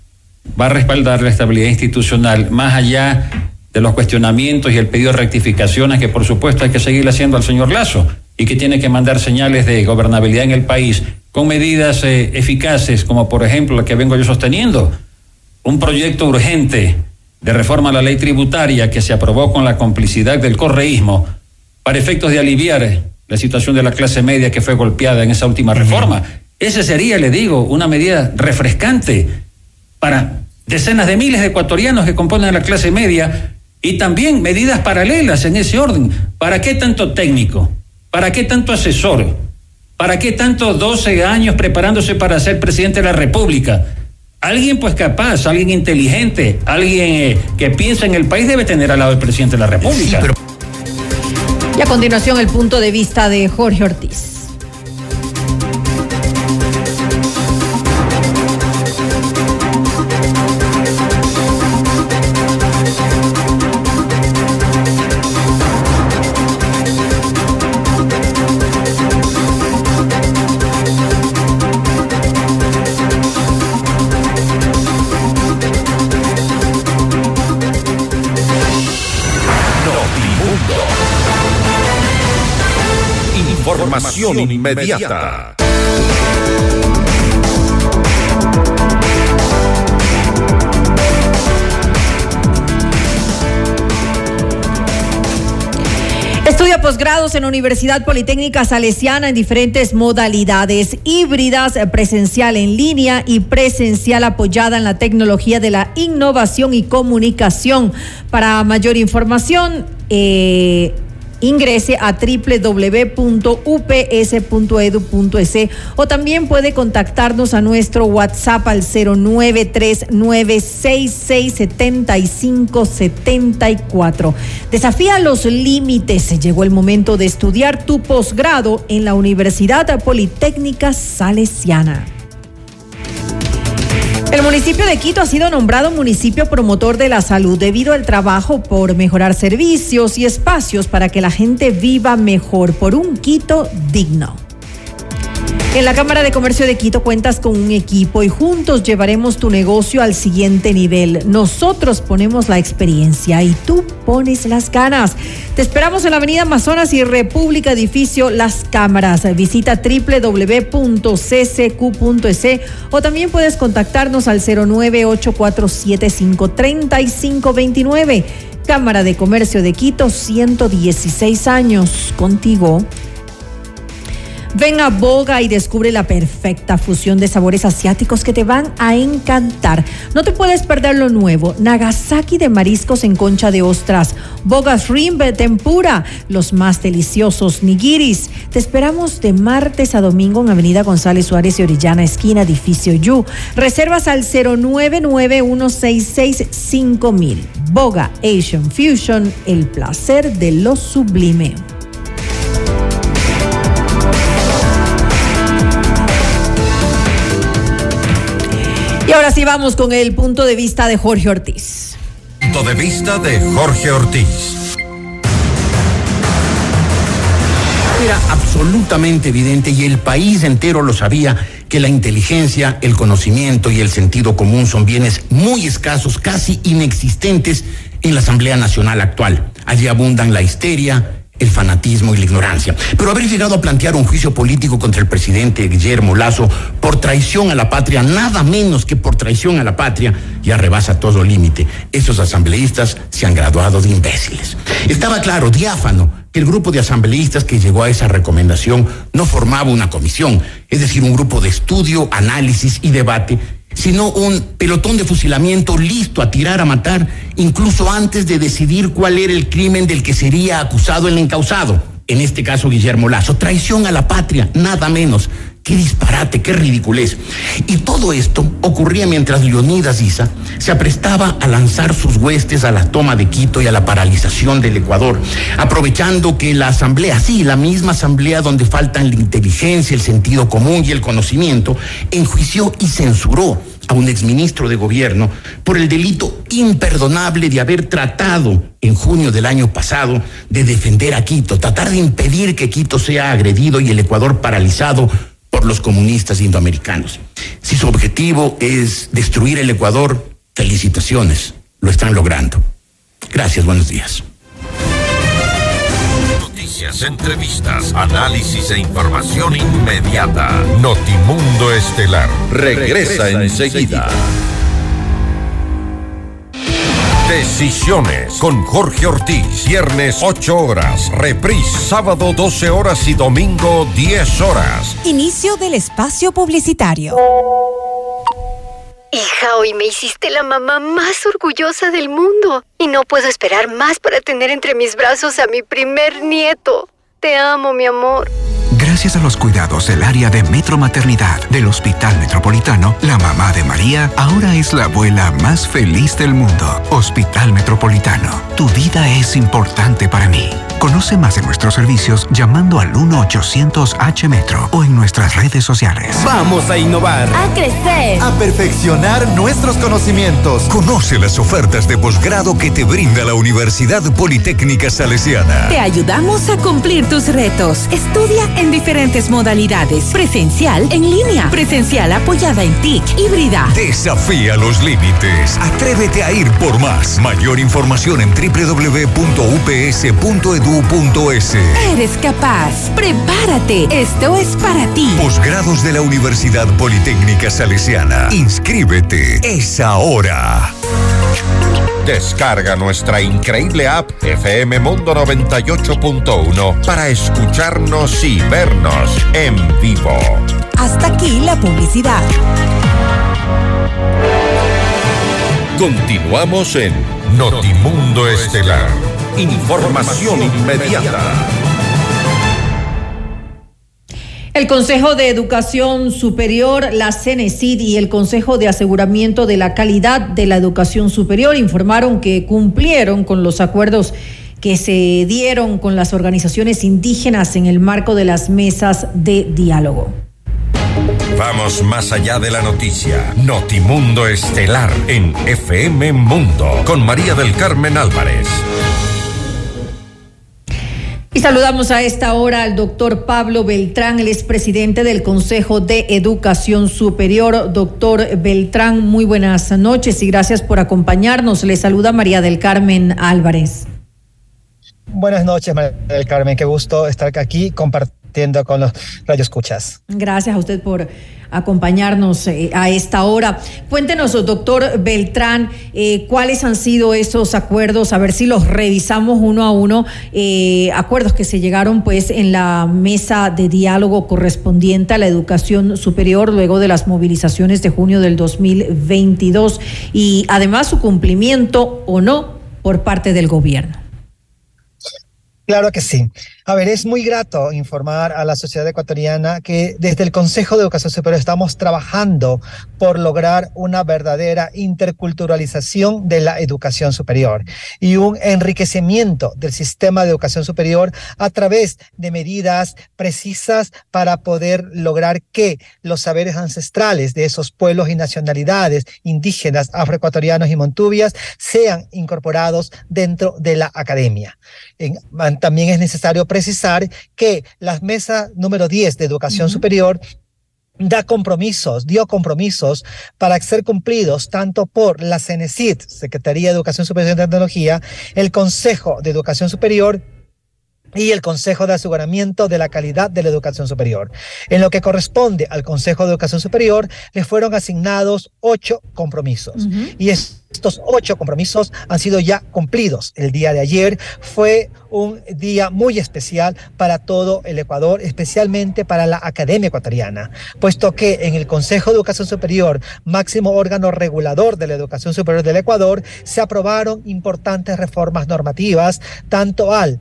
va a respaldar la estabilidad institucional más allá de los cuestionamientos y el pedido de rectificaciones que por supuesto hay que seguir haciendo al señor Lazo y que tiene que mandar señales de gobernabilidad en el país con medidas eh, eficaces como por ejemplo la que vengo yo sosteniendo, un proyecto urgente de reforma a la ley tributaria que se aprobó con la complicidad del correísmo para efectos de aliviar la situación de la clase media que fue golpeada en esa última reforma. Ese sería, le digo, una medida refrescante para decenas de miles de ecuatorianos que componen la clase media y también medidas paralelas en ese orden. ¿Para qué tanto técnico? ¿Para qué tanto asesor? ¿Para qué tanto 12 años preparándose para ser presidente de la República? Alguien pues capaz, alguien inteligente, alguien eh, que piensa en el país debe tener al lado del presidente de la República. Y a continuación el punto de vista de Jorge Ortiz. Inmediata. Estudia posgrados en la Universidad Politécnica Salesiana en diferentes modalidades, híbridas, presencial en línea y presencial apoyada en la tecnología de la innovación y comunicación. Para mayor información, eh, ingrese a www.ups.edu.es o también puede contactarnos a nuestro WhatsApp al 09396667574. Desafía los límites. Llegó el momento de estudiar tu posgrado en la Universidad Politécnica Salesiana. El municipio de Quito ha sido nombrado municipio promotor de la salud debido al trabajo por mejorar servicios y espacios para que la gente viva mejor por un Quito digno. En la Cámara de Comercio de Quito cuentas con un equipo y juntos llevaremos tu negocio al siguiente nivel. Nosotros ponemos la experiencia y tú pones las ganas. Te esperamos en la Avenida Amazonas y República Edificio Las Cámaras. Visita www.ccq.es o también puedes contactarnos al 09847533529. Cámara de Comercio de Quito, 116 años. Contigo Ven a Boga y descubre la perfecta fusión de sabores asiáticos que te van a encantar. No te puedes perder lo nuevo. Nagasaki de mariscos en concha de ostras. Boga Shrimp Tempura. Los más deliciosos nigiris. Te esperamos de martes a domingo en Avenida González Suárez y Orellana, esquina Edificio Yu. Reservas al 099166500. Boga Asian Fusion. El placer de lo sublime. Y ahora sí vamos con el punto de vista de Jorge Ortiz. Punto de vista de Jorge Ortiz. Era absolutamente evidente y el país entero lo sabía que la inteligencia, el conocimiento y el sentido común son bienes muy escasos, casi inexistentes en la Asamblea Nacional actual. Allí abundan la histeria, el fanatismo y la ignorancia. Pero haber llegado a plantear un juicio político contra el presidente Guillermo Lazo por traición a la patria, nada menos que por traición a la patria, ya rebasa todo límite. Esos asambleístas se han graduado de imbéciles. Estaba claro, diáfano, que el grupo de asambleístas que llegó a esa recomendación no formaba una comisión, es decir, un grupo de estudio, análisis y debate sino un pelotón de fusilamiento listo a tirar a matar, incluso antes de decidir cuál era el crimen del que sería acusado el encausado. En este caso, Guillermo Lazo. Traición a la patria, nada menos. Qué disparate, qué ridiculez. Y todo esto ocurría mientras Leonidas Issa se aprestaba a lanzar sus huestes a la toma de Quito y a la paralización del Ecuador, aprovechando que la asamblea, sí, la misma asamblea donde faltan la inteligencia, el sentido común y el conocimiento, enjuició y censuró a un exministro de gobierno por el delito imperdonable de haber tratado en junio del año pasado de defender a Quito, tratar de impedir que Quito sea agredido y el Ecuador paralizado por los comunistas indoamericanos. Si su objetivo es destruir el Ecuador, felicitaciones, lo están logrando. Gracias, buenos días. Noticias, entrevistas, análisis e información inmediata. Notimundo Estelar regresa, enseguida. Decisiones con Jorge Ortiz. Viernes 8 horas. Reprise sábado 12 horas y domingo 10 horas. Inicio del espacio publicitario. Hija, hoy me hiciste la mamá más orgullosa del mundo y no puedo esperar más para tener entre mis brazos a mi primer nieto. Te amo, mi amor. Gracias a los cuidados del área de Metro Maternidad del Hospital Metropolitano, la mamá de María ahora es la abuela más feliz del mundo. Hospital Metropolitano, tu vida es importante para mí. Conoce más de nuestros servicios llamando al 1-800-H-Metro o en nuestras redes sociales. Vamos a innovar. A crecer. A perfeccionar nuestros conocimientos. Conoce las ofertas de posgrado que te brinda la Universidad Politécnica Salesiana. Te ayudamos a cumplir tus retos. Estudia en diferentes modalidades. Presencial, en línea. Presencial apoyada en TIC, híbrida. Desafía los límites. Atrévete a ir por más. Mayor información en www.ups.edu.es. Eres capaz. Prepárate. Esto es para ti. Posgrados de la Universidad Politécnica Salesiana. Inscríbete. Es ahora. Descarga nuestra increíble app FM Mundo 98.1 para escucharnos y vernos en vivo. Hasta aquí la publicidad. Continuamos en Notimundo Estelar. Información inmediata. El Consejo de Educación Superior, la CENESID y el Consejo de Aseguramiento de la Calidad de la Educación Superior informaron que cumplieron con los acuerdos que se dieron con las organizaciones indígenas en el marco de las mesas de diálogo. Vamos más allá de la noticia. Notimundo Estelar en FM Mundo con María del Carmen Álvarez. Y saludamos a esta hora al doctor Pablo Beltrán, el expresidente del Consejo de Educación Superior. Doctor Beltrán, muy buenas noches y gracias por acompañarnos. Le saluda María del Carmen Álvarez. Buenas noches, María del Carmen. Qué gusto estar aquí compartiendo compartiendo con los radioescuchas. Gracias a usted por acompañarnos eh, a esta hora. Cuéntenos, doctor Beltrán, eh, cuáles han sido esos acuerdos, a ver si los revisamos uno a uno, eh, acuerdos que se llegaron pues en la mesa de diálogo correspondiente a la educación superior luego de las movilizaciones de junio del 2022 y además su cumplimiento o no por parte del gobierno. Claro que sí. A ver, es muy grato informar a la sociedad ecuatoriana que desde el Consejo de Educación Superior estamos trabajando por lograr una verdadera interculturalización de la educación superior y un enriquecimiento del sistema de educación superior a través de medidas precisas para poder lograr que los saberes ancestrales de esos pueblos y nacionalidades indígenas, afroecuatorianos y montubias sean incorporados dentro de la academia. también es necesario precisar que la mesa número 10 de educación superior da compromisos, dio compromisos para ser cumplidos tanto por la CENESID, Secretaría de Educación Superior y Tecnología, el Consejo de Educación Superior y el Consejo de Aseguramiento de la Calidad de la Educación Superior. En lo que corresponde al Consejo de Educación Superior, le fueron asignados ocho compromisos. Y estos ocho compromisos han sido ya cumplidos. El día de ayer fue un día muy especial para todo el Ecuador, especialmente para la Academia Ecuatoriana, puesto que en el Consejo de Educación Superior, máximo órgano regulador de la educación superior del Ecuador, se aprobaron importantes reformas normativas, tanto al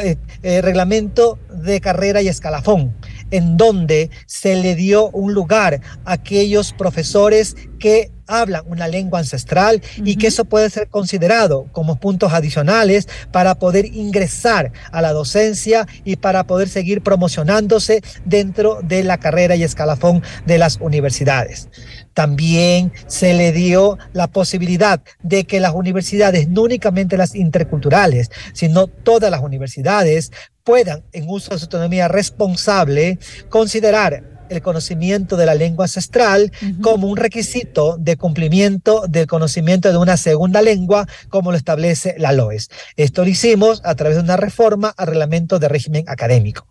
eh, eh, reglamento de carrera y escalafón, en donde se le dio un lugar a aquellos profesores que hablan una lengua ancestral y que eso puede ser considerado como puntos adicionales para poder ingresar a la docencia y para poder seguir promocionándose dentro de la carrera y escalafón de las universidades. También se le dio la posibilidad de que las universidades, no únicamente las interculturales, sino todas las universidades, puedan, en uso de su autonomía responsable, considerar el conocimiento de la lengua ancestral como un requisito de cumplimiento del conocimiento de una segunda lengua, como lo establece la LOES. Esto lo hicimos a través de una reforma al reglamento de régimen académico.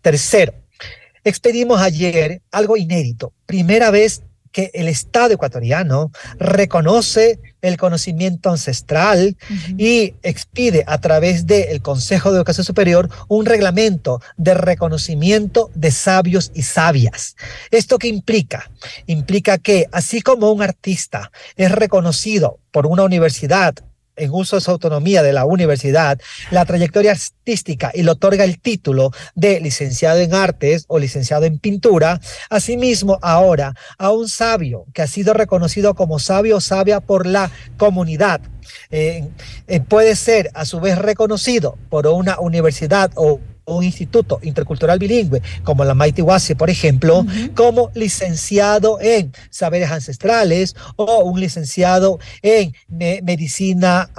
Tercero, expedimos ayer algo inédito, primera vez que el Estado ecuatoriano reconoce el conocimiento ancestral y expide a través del Consejo de Educación Superior un reglamento de reconocimiento de sabios y sabias. ¿Esto qué implica? Implica que así como un artista es reconocido por una universidad en uso de su autonomía de la universidad, la trayectoria artística y le otorga el título de licenciado en artes o licenciado en pintura, asimismo ahora a un sabio que ha sido reconocido como sabio o sabia por la comunidad. Eh, eh, puede ser a su vez reconocido por una universidad o un instituto intercultural bilingüe como la Mighty Wasi, por ejemplo, como licenciado en saberes ancestrales o un licenciado en medicina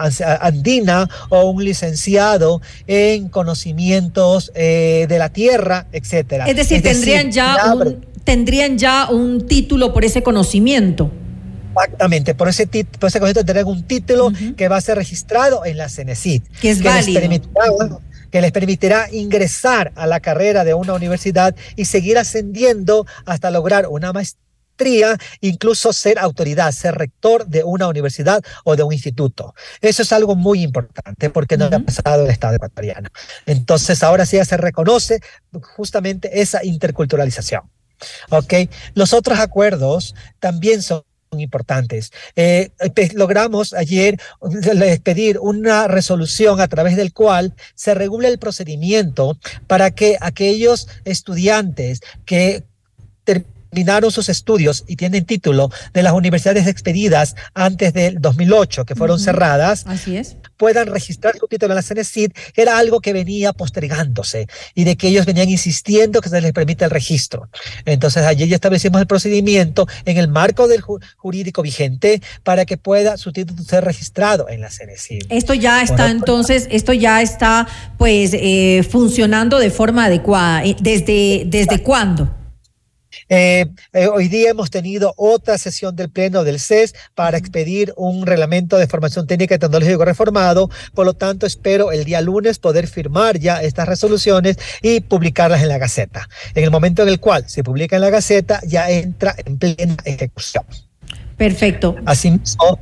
andina o un licenciado en conocimientos eh, de la tierra, etcétera. Es decir, tendrían ya un, tendrían ya un título por ese conocimiento. Exactamente, por ese, por ese conocimiento tendrán un título que va a ser registrado en la CENESID. Que es válido que les permitirá ingresar a la carrera de una universidad y seguir ascendiendo hasta lograr una maestría incluso ser autoridad, ser rector de una universidad o de un instituto. Eso es algo muy importante porque no ha pasado el Estado ecuatoriano. Entonces, ahora sí ya se reconoce justamente esa interculturalización. ¿Ok? Los otros acuerdos también son importantes. Eh, logramos ayer pedir una resolución a través del cual se regule el procedimiento para que aquellos estudiantes que terminaron sus estudios y tienen título de las universidades expedidas antes del 2008, que fueron cerradas, Así es. Puedan registrar su título en la CENESID, era algo que venía postergándose y de que ellos venían insistiendo que se les permita el registro. Entonces, ayer ya establecimos el procedimiento en el marco del jurídico vigente para que pueda su título ser registrado en la CENESID. Esto ya está, entonces, esto ya está, pues, eh, funcionando de forma adecuada. ¿Desde, desde cuándo? Eh, eh, hoy día hemos tenido otra sesión del Pleno del CES para expedir un reglamento de formación técnica y tecnológico reformado. Por lo tanto, espero el día lunes poder firmar ya estas resoluciones y publicarlas en la Gaceta. En el momento en el cual se publica en la Gaceta, ya entra en plena ejecución. Perfecto. Así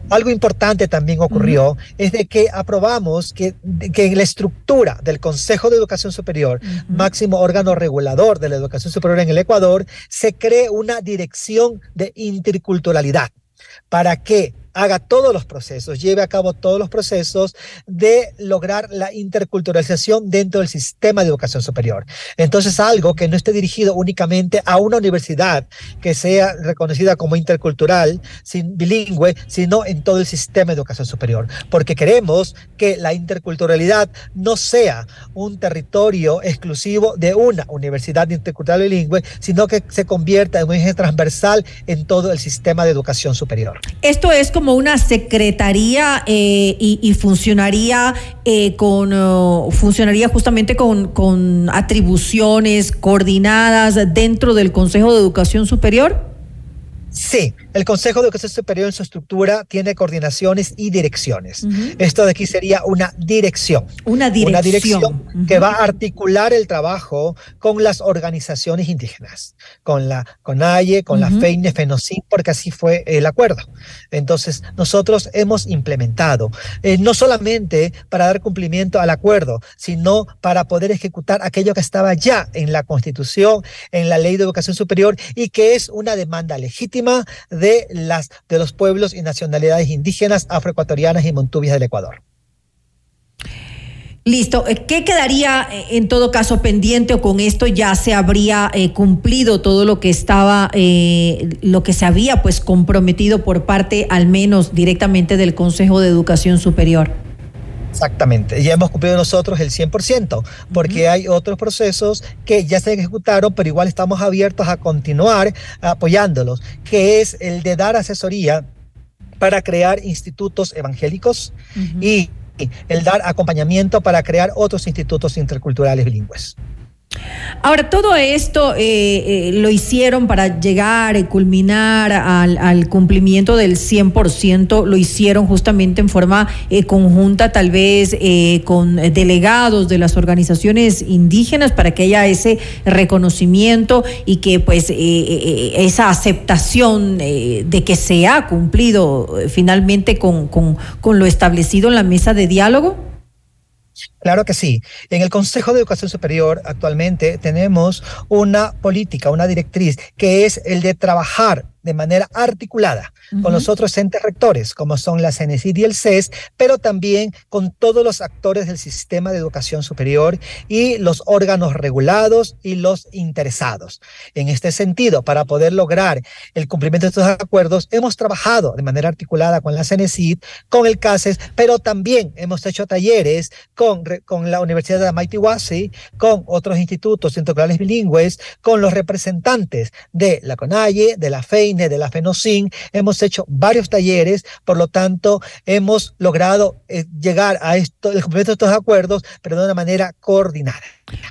algo importante también ocurrió es de que aprobamos que, que, en la estructura del Consejo de Educación Superior, máximo órgano regulador de la educación superior en el Ecuador, se cree una dirección de interculturalidad. Para que haga todos los procesos, lleve a cabo todos los procesos de lograr la interculturalización dentro del sistema de educación superior. Entonces, algo que no esté dirigido únicamente a una universidad que sea reconocida como intercultural, sin bilingüe, sino en todo el sistema de educación superior, porque queremos que la interculturalidad no sea un territorio exclusivo de una universidad intercultural bilingüe, sino que se convierta en un eje transversal en todo el sistema de educación superior. Esto es como como una secretaría eh, y, funcionaría eh, con oh, funcionaría justamente con, con atribuciones coordinadas dentro del Consejo de Educación Superior? Sí, el Consejo de Educación Superior en su estructura tiene coordinaciones y direcciones. Esto de aquí sería una dirección. Una dirección. Una dirección que va a articular el trabajo con las organizaciones indígenas, con la CONAIE, con la FEINE, FENOCIN, porque así fue el acuerdo. Entonces, nosotros hemos implementado, eh, no solamente para dar cumplimiento al acuerdo, sino para poder ejecutar aquello que estaba ya en la Constitución, en la Ley de Educación Superior y que es una demanda legítima de, las, de los pueblos y nacionalidades indígenas, afroecuatorianas y montubias del Ecuador. Listo. Eh, ¿Qué quedaría eh, en todo caso pendiente o con esto ya se habría eh, cumplido todo lo que estaba, lo que se había pues comprometido por parte al menos directamente del Consejo de Educación Superior? Exactamente, ya hemos cumplido nosotros el 100%, porque hay otros procesos que ya se ejecutaron, pero igual estamos abiertos a continuar apoyándolos, que es el de dar asesoría para crear institutos evangélicos y el dar acompañamiento para crear otros institutos interculturales bilingües. Ahora, todo esto eh, eh, lo hicieron para llegar y culminar al, cumplimiento del 100%, lo hicieron justamente en forma eh, conjunta, tal vez con delegados de las organizaciones indígenas para que haya ese reconocimiento y que pues esa aceptación de que se ha cumplido finalmente con, con lo establecido en la mesa de diálogo. Claro que sí. En el Consejo de Educación Superior actualmente tenemos una política, una directriz, que es el de trabajar de manera articulada con los otros entes rectores, como son la CENESID y el CES, pero también con todos los actores del sistema de educación superior y los órganos regulados y los interesados. En este sentido, para poder lograr el cumplimiento de estos acuerdos, hemos trabajado de manera articulada con la CENESID, con el CASES, pero también hemos hecho talleres con, con la Universidad de Amaitihuasi, con otros institutos integrales bilingües, con los representantes de la CONAIE, de la FEI, de la FENOCIN, hemos hecho varios talleres, por lo tanto, hemos logrado eh, llegar a esto, el cumplimiento de estos acuerdos, pero de una manera coordinada.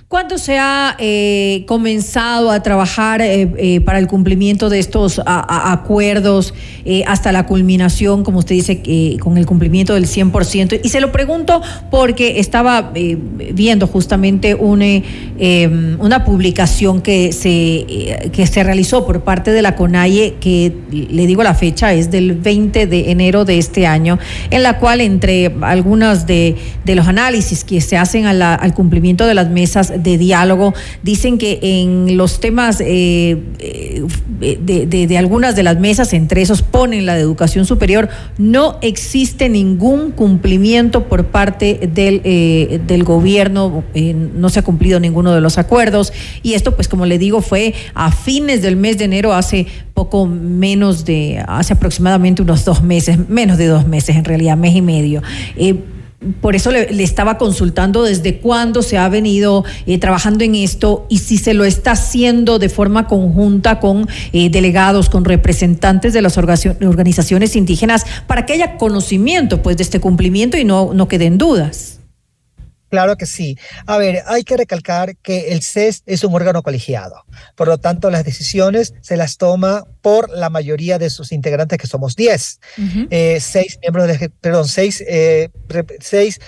¿Cuándo se ha eh, comenzado a trabajar eh, para el cumplimiento de estos acuerdos hasta la culminación, como usted dice, con el cumplimiento del 100%? Y se lo pregunto porque estaba viendo justamente una, em, una publicación que se, que se realizó por parte de la CONAIE que le digo la fecha, es del 20 de enero de este año, en la cual entre algunas de, los análisis que se hacen al cumplimiento de las mesas de diálogo, dicen que en los temas eh, eh, de, algunas de las mesas, entre esos ponen la de educación superior, no existe ningún cumplimiento por parte del, eh, del gobierno, no se ha cumplido ninguno de los acuerdos y esto pues como le digo fue a fines del mes de enero hace poco menos de, hace aproximadamente unos dos meses, menos de dos meses en realidad, mes y medio. Eh, por eso le, estaba consultando desde cuándo se ha venido eh, trabajando en esto y si se lo está haciendo de forma conjunta con eh, delegados, con representantes de las organizaciones indígenas, para que haya conocimiento pues, de este cumplimiento y no, no queden dudas. Claro que sí. A ver, hay que recalcar que el CES es un órgano colegiado. Por lo tanto, las decisiones se las toma por la mayoría de sus integrantes, que somos 10. eh, seis miembros, de, perdón, seis, eh, seis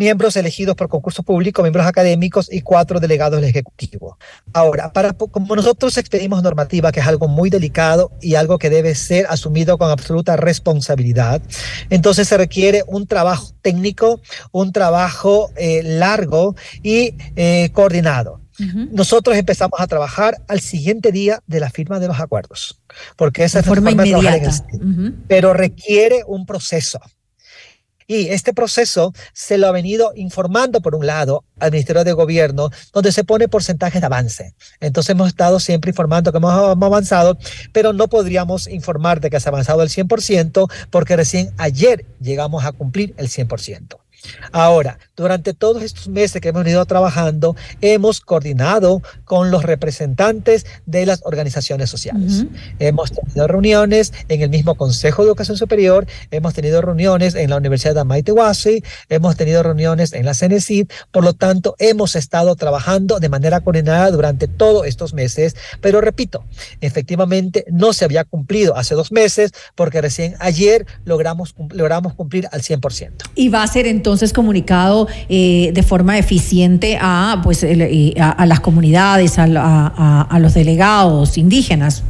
miembros elegidos por concurso público, miembros académicos y cuatro delegados del Ejecutivo. Ahora, para, como nosotros expedimos normativa, que es algo muy delicado y algo que debe ser asumido con absoluta responsabilidad, entonces se requiere un trabajo técnico, un trabajo eh, largo y eh, coordinado. Nosotros empezamos a trabajar al siguiente día de la firma de los acuerdos, porque esa es la forma, de trabajar en el Pero requiere un proceso. Y este proceso se lo ha venido informando, por un lado, al Ministerio de Gobierno, donde se pone porcentajes de avance. Entonces hemos estado siempre informando que hemos avanzado, pero no podríamos informar de que se ha avanzado el 100% porque recién ayer llegamos a cumplir el 100%. Ahora, durante todos estos meses que hemos venido trabajando, hemos coordinado con los representantes de las organizaciones sociales. Hemos tenido reuniones en el mismo Consejo de Educación Superior, hemos tenido reuniones en la Universidad de Amaitehuasi, hemos tenido reuniones en la CNCID, por lo tanto, hemos estado trabajando de manera coordinada durante todos estos meses, pero repito, efectivamente no se había cumplido hace dos meses porque recién ayer logramos, logramos cumplir al 100%. Y va a ser entonces entonces comunicado eh, de forma eficiente a, pues, eh, a, las comunidades, a, a los delegados indígenas.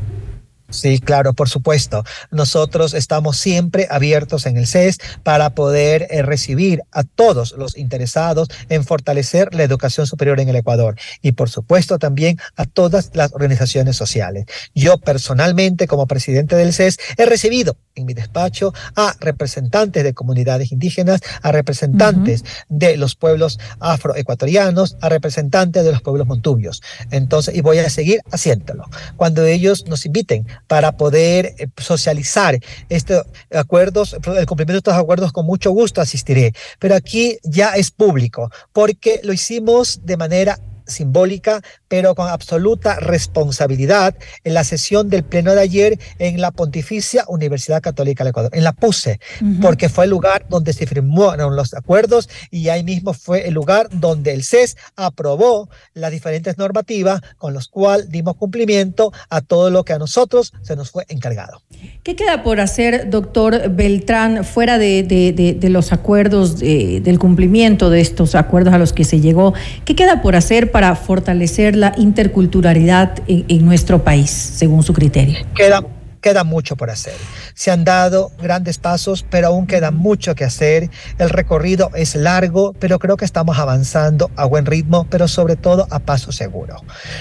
Sí, claro, por supuesto. Nosotros estamos siempre abiertos en el CES para poder eh, recibir a todos los interesados en fortalecer la educación superior en el Ecuador y por supuesto también a todas las organizaciones sociales. Yo personalmente como presidente del CES he recibido en mi despacho a representantes de comunidades indígenas, a representantes de los pueblos afroecuatorianos, a representantes de los pueblos montubios. Entonces, y voy a seguir haciéndolo. Cuando ellos nos inviten para poder eh, socializar estos acuerdos, el cumplimiento de estos acuerdos con mucho gusto asistiré. Pero aquí ya es público, porque lo hicimos de manera simbólica, pero con absoluta responsabilidad en la sesión del pleno de ayer en la Pontificia Universidad Católica del Ecuador, en la PUSE, porque fue el lugar donde se firmaron los acuerdos y ahí mismo fue el lugar donde el CES aprobó las diferentes normativas con los cuales dimos cumplimiento a todo lo que a nosotros se nos fue encargado. ¿Qué queda por hacer, doctor Beltrán, fuera de, los acuerdos, del cumplimiento de estos acuerdos a los que se llegó? ¿Qué queda por hacer para fortalecer la interculturalidad en, nuestro país, según su criterio? Queda, queda mucho por hacer. Se han dado grandes pasos, pero aún queda mucho que hacer. El recorrido es largo, pero creo que estamos avanzando a buen ritmo, pero sobre todo a paso seguro.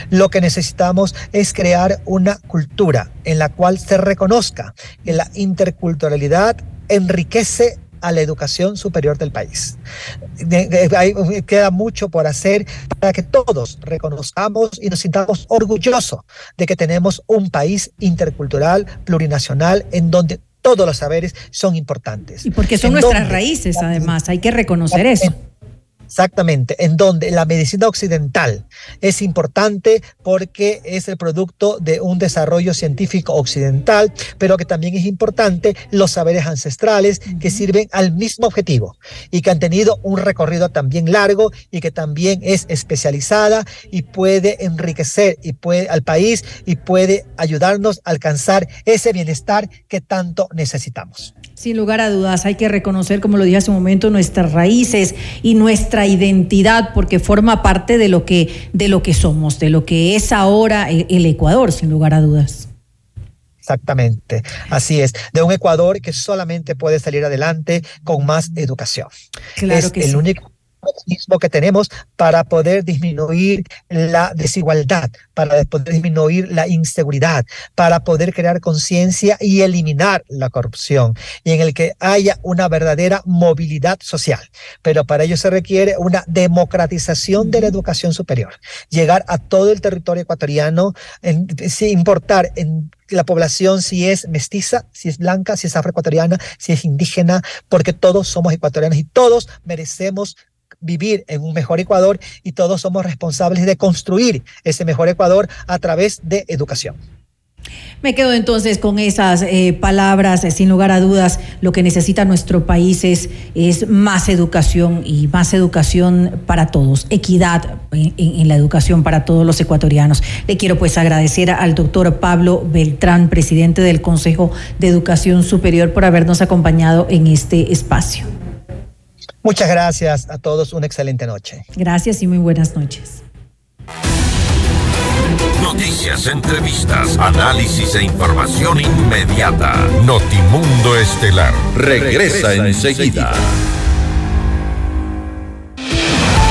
Lo que necesitamos es crear una cultura en la cual se reconozca que la interculturalidad enriquece a la educación superior del país. queda mucho por hacer para que todos reconozcamos y nos sintamos orgullosos de que tenemos un país intercultural, plurinacional, en donde todos los saberes son importantes. Y porque son nuestras raíces, además, hay que reconocer eso. Exactamente, en donde la medicina occidental es importante porque es el producto de un desarrollo científico occidental, pero que también es importante los saberes ancestrales que sirven al mismo objetivo y que han tenido un recorrido también largo y que también es especializada y puede enriquecer y puede, al país y puede ayudarnos a alcanzar ese bienestar que tanto necesitamos. Sin lugar a dudas, hay que reconocer, como lo dije hace un momento, nuestras raíces y nuestra identidad, porque forma parte de lo que, de lo que somos, de lo que es ahora el Ecuador, sin lugar a dudas. Exactamente, así es, de un Ecuador que solamente puede salir adelante con más educación. Claro es que el único mecanismo que tenemos para poder disminuir la desigualdad, para poder disminuir la inseguridad, para poder crear conciencia y eliminar la corrupción y en el que haya una verdadera movilidad social. Pero para ello se requiere una democratización de la educación superior, llegar a todo el territorio ecuatoriano, en, sin importar en la población si es mestiza, si es blanca, si es afroecuatoriana, si es indígena, porque todos somos ecuatorianos y todos merecemos vivir en un mejor Ecuador y todos somos responsables de construir ese mejor Ecuador a través de educación. Me quedo entonces con esas eh, palabras, eh, sin lugar a dudas, lo que necesita nuestro país es, es más educación y más educación para todos, equidad en, en, la educación para todos los ecuatorianos. Le quiero pues agradecer al doctor Pablo Beltrán, presidente del Consejo de Educación Superior, por habernos acompañado en este espacio. Muchas gracias a todos, una excelente noche. Gracias y muy buenas noches. Noticias, entrevistas, análisis e información inmediata. Notimundo Estelar regresa, enseguida.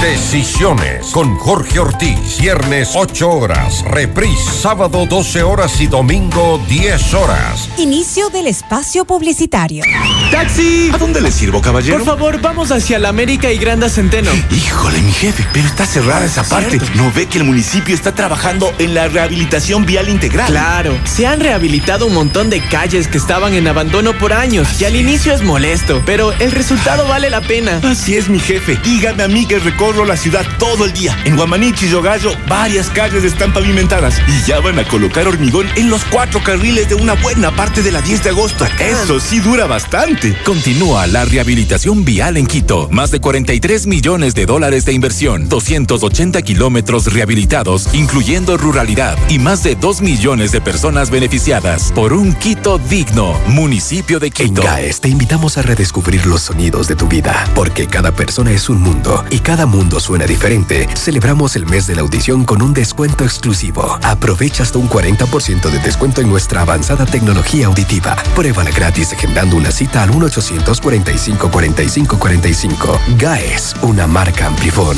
Decisiones con Jorge Ortiz. Viernes 8 horas. Reprise sábado 12 horas y domingo 10 horas. Inicio del espacio publicitario. ¡Taxi! ¿A dónde le sirvo, caballero? Por favor, vamos hacia la América y Granda Centeno. Híjole, mi jefe, pero está cerrada esa parte. ¿No ve que el municipio está trabajando en la rehabilitación vial integral? Claro, se han rehabilitado un montón de calles que estaban en abandono por años y al inicio es molesto, pero el resultado vale la pena. Así es, mi jefe. Dígame a mí que recorro la ciudad todo el día. En Guamanichi y Yogallo, varias calles están pavimentadas y ya van a colocar hormigón en los cuatro carriles de una buena parte de la 10 de agosto. Eso sí dura bastante. Continúa la rehabilitación vial en Quito. Más de 43 millones de dólares de inversión, 280 kilómetros rehabilitados, incluyendo ruralidad, y más de 2 millones de personas beneficiadas por un Quito digno, municipio de Quito. En GAES te invitamos a redescubrir los sonidos de tu vida, porque cada persona es un mundo y cada mundo suena diferente, celebramos el mes de la audición con un descuento exclusivo. Aprovecha hasta un 40% de descuento en nuestra avanzada tecnología auditiva. Pruébala gratis agendando una cita al 1-800-45-45-45. GAES, una marca Amplifón.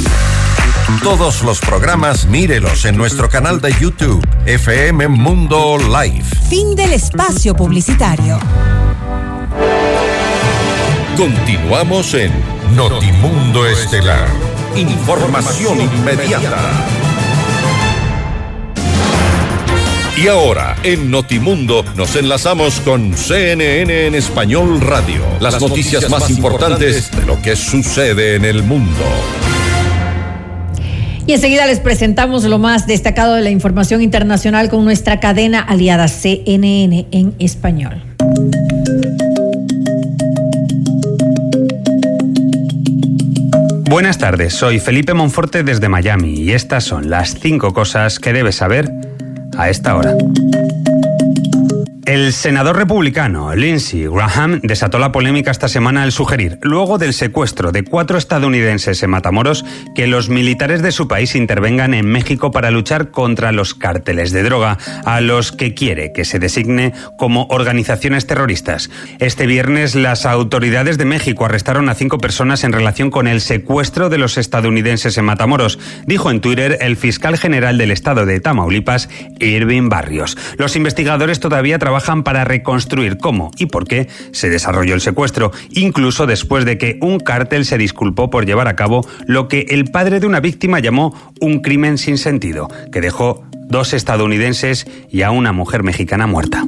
Todos los programas mírelos en nuestro canal de YouTube, FM Mundo Live. Fin del espacio publicitario. Continuamos en Notimundo Estelar. Información inmediata. Y ahora, en Notimundo, nos enlazamos con CNN en Español Radio. Las, noticias, más importantes de lo que sucede en el mundo. Y enseguida les presentamos lo más destacado de la información internacional con nuestra cadena aliada CNN en español. Buenas tardes, soy Felipe Monforte desde Miami y estas son las cinco cosas que debes saber a esta hora. El senador republicano Lindsey Graham desató la polémica esta semana al sugerir, luego del secuestro de cuatro estadounidenses en Matamoros, que los militares de su país intervengan en México para luchar contra los cárteles de droga, a los que quiere que se designe como organizaciones terroristas. Este viernes las autoridades de México arrestaron a cinco personas en relación con el secuestro de los estadounidenses en Matamoros, dijo en Twitter el fiscal general del estado de Tamaulipas, Irving Barrios. Los investigadores todavía trabajan para reconstruir cómo y por qué se desarrolló el secuestro, incluso después de que un cártel se disculpó por llevar a cabo lo que el padre de una víctima llamó un crimen sin sentido, que dejó dos estadounidenses y a una mujer mexicana muerta.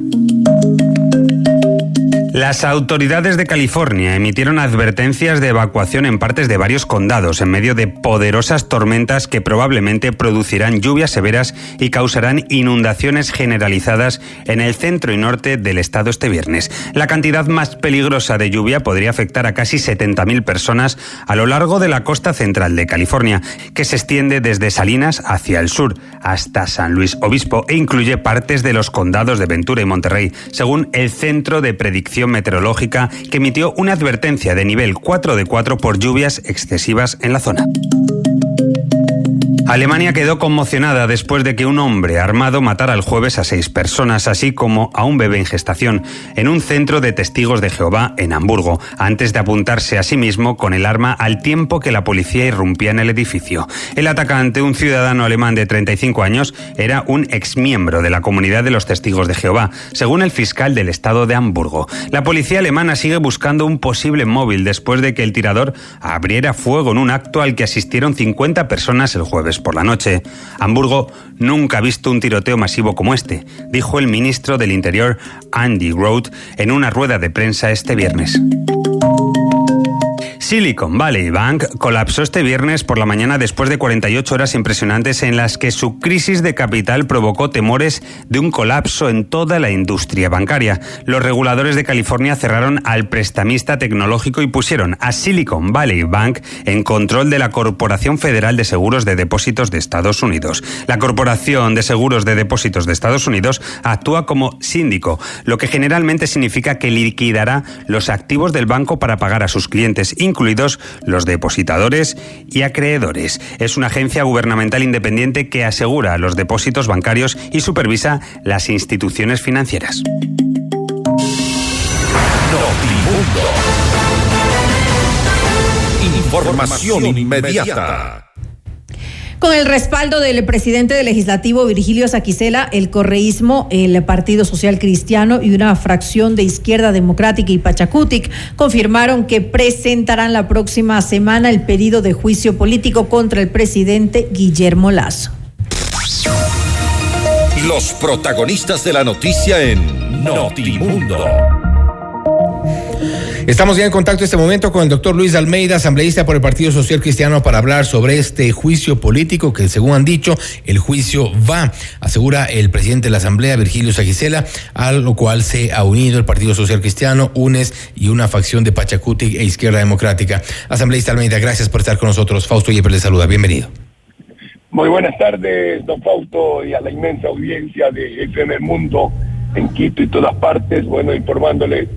Las autoridades de California emitieron advertencias de evacuación en partes de varios condados en medio de poderosas tormentas que probablemente producirán lluvias severas y causarán inundaciones generalizadas en el centro y norte del estado este viernes. La cantidad más peligrosa de lluvia podría afectar a casi 70.000 personas a lo largo de la costa central de California, que se extiende desde Salinas hacia el sur hasta San Luis Obispo e incluye partes de los condados de Ventura y Monterrey, según el Centro de Predicción Meteorológica que emitió una advertencia de nivel 4 de 4 por lluvias excesivas en la zona. Alemania quedó conmocionada después de que un hombre armado matara el jueves a seis personas, así como a un bebé en gestación, en un centro de testigos de Jehová en Hamburgo, antes de apuntarse a sí mismo con el arma al tiempo que la policía irrumpía en el edificio. El atacante, un ciudadano alemán de 35 años, era un exmiembro de la comunidad de los testigos de Jehová, según el fiscal del estado de Hamburgo. La policía alemana sigue buscando un posible móvil después de que el tirador abriera fuego en un acto al que asistieron 50 personas el jueves por la noche. Hamburgo nunca ha visto un tiroteo masivo como este, dijo el ministro del Interior Andy Roth en una rueda de prensa este viernes. Silicon Valley Bank colapsó este viernes por la mañana después de 48 horas impresionantes en las que su crisis de capital provocó temores de un colapso en toda la industria bancaria. Los reguladores de California cerraron al prestamista tecnológico y pusieron a Silicon Valley Bank en control de la Corporación Federal de Seguros de Depósitos de Estados Unidos. La Corporación de Seguros de Depósitos de Estados Unidos actúa como síndico, lo que generalmente significa que liquidará los activos del banco para pagar a sus clientes los depositadores y acreedores. Es una agencia gubernamental independiente que asegura los depósitos bancarios y supervisa las instituciones financieras. Información inmediata. Con el respaldo del presidente del legislativo Virgilio Saquicela, el correísmo, el Partido Social Cristiano y una fracción de Izquierda Democrática y Pachacutic confirmaron que presentarán la próxima semana el pedido de juicio político contra el presidente Guillermo Lazo. Los protagonistas de la noticia en Notimundo. Estamos ya en contacto este momento con el doctor Luis Almeida, asambleísta por el Partido Social Cristiano, para hablar sobre este juicio político que, según han dicho, el juicio va, asegura el presidente de la Asamblea, Virgilio Sagisela, a lo cual se ha unido el Partido Social Cristiano, UNES y una facción de Pachacuti e Izquierda Democrática. Asambleísta Almeida, gracias por estar con nosotros. Fausto Yepes le saluda. Bienvenido. Muy buenas tardes, don Fausto, y a la inmensa audiencia de FM Mundo en Quito y todas partes. Bueno, informándole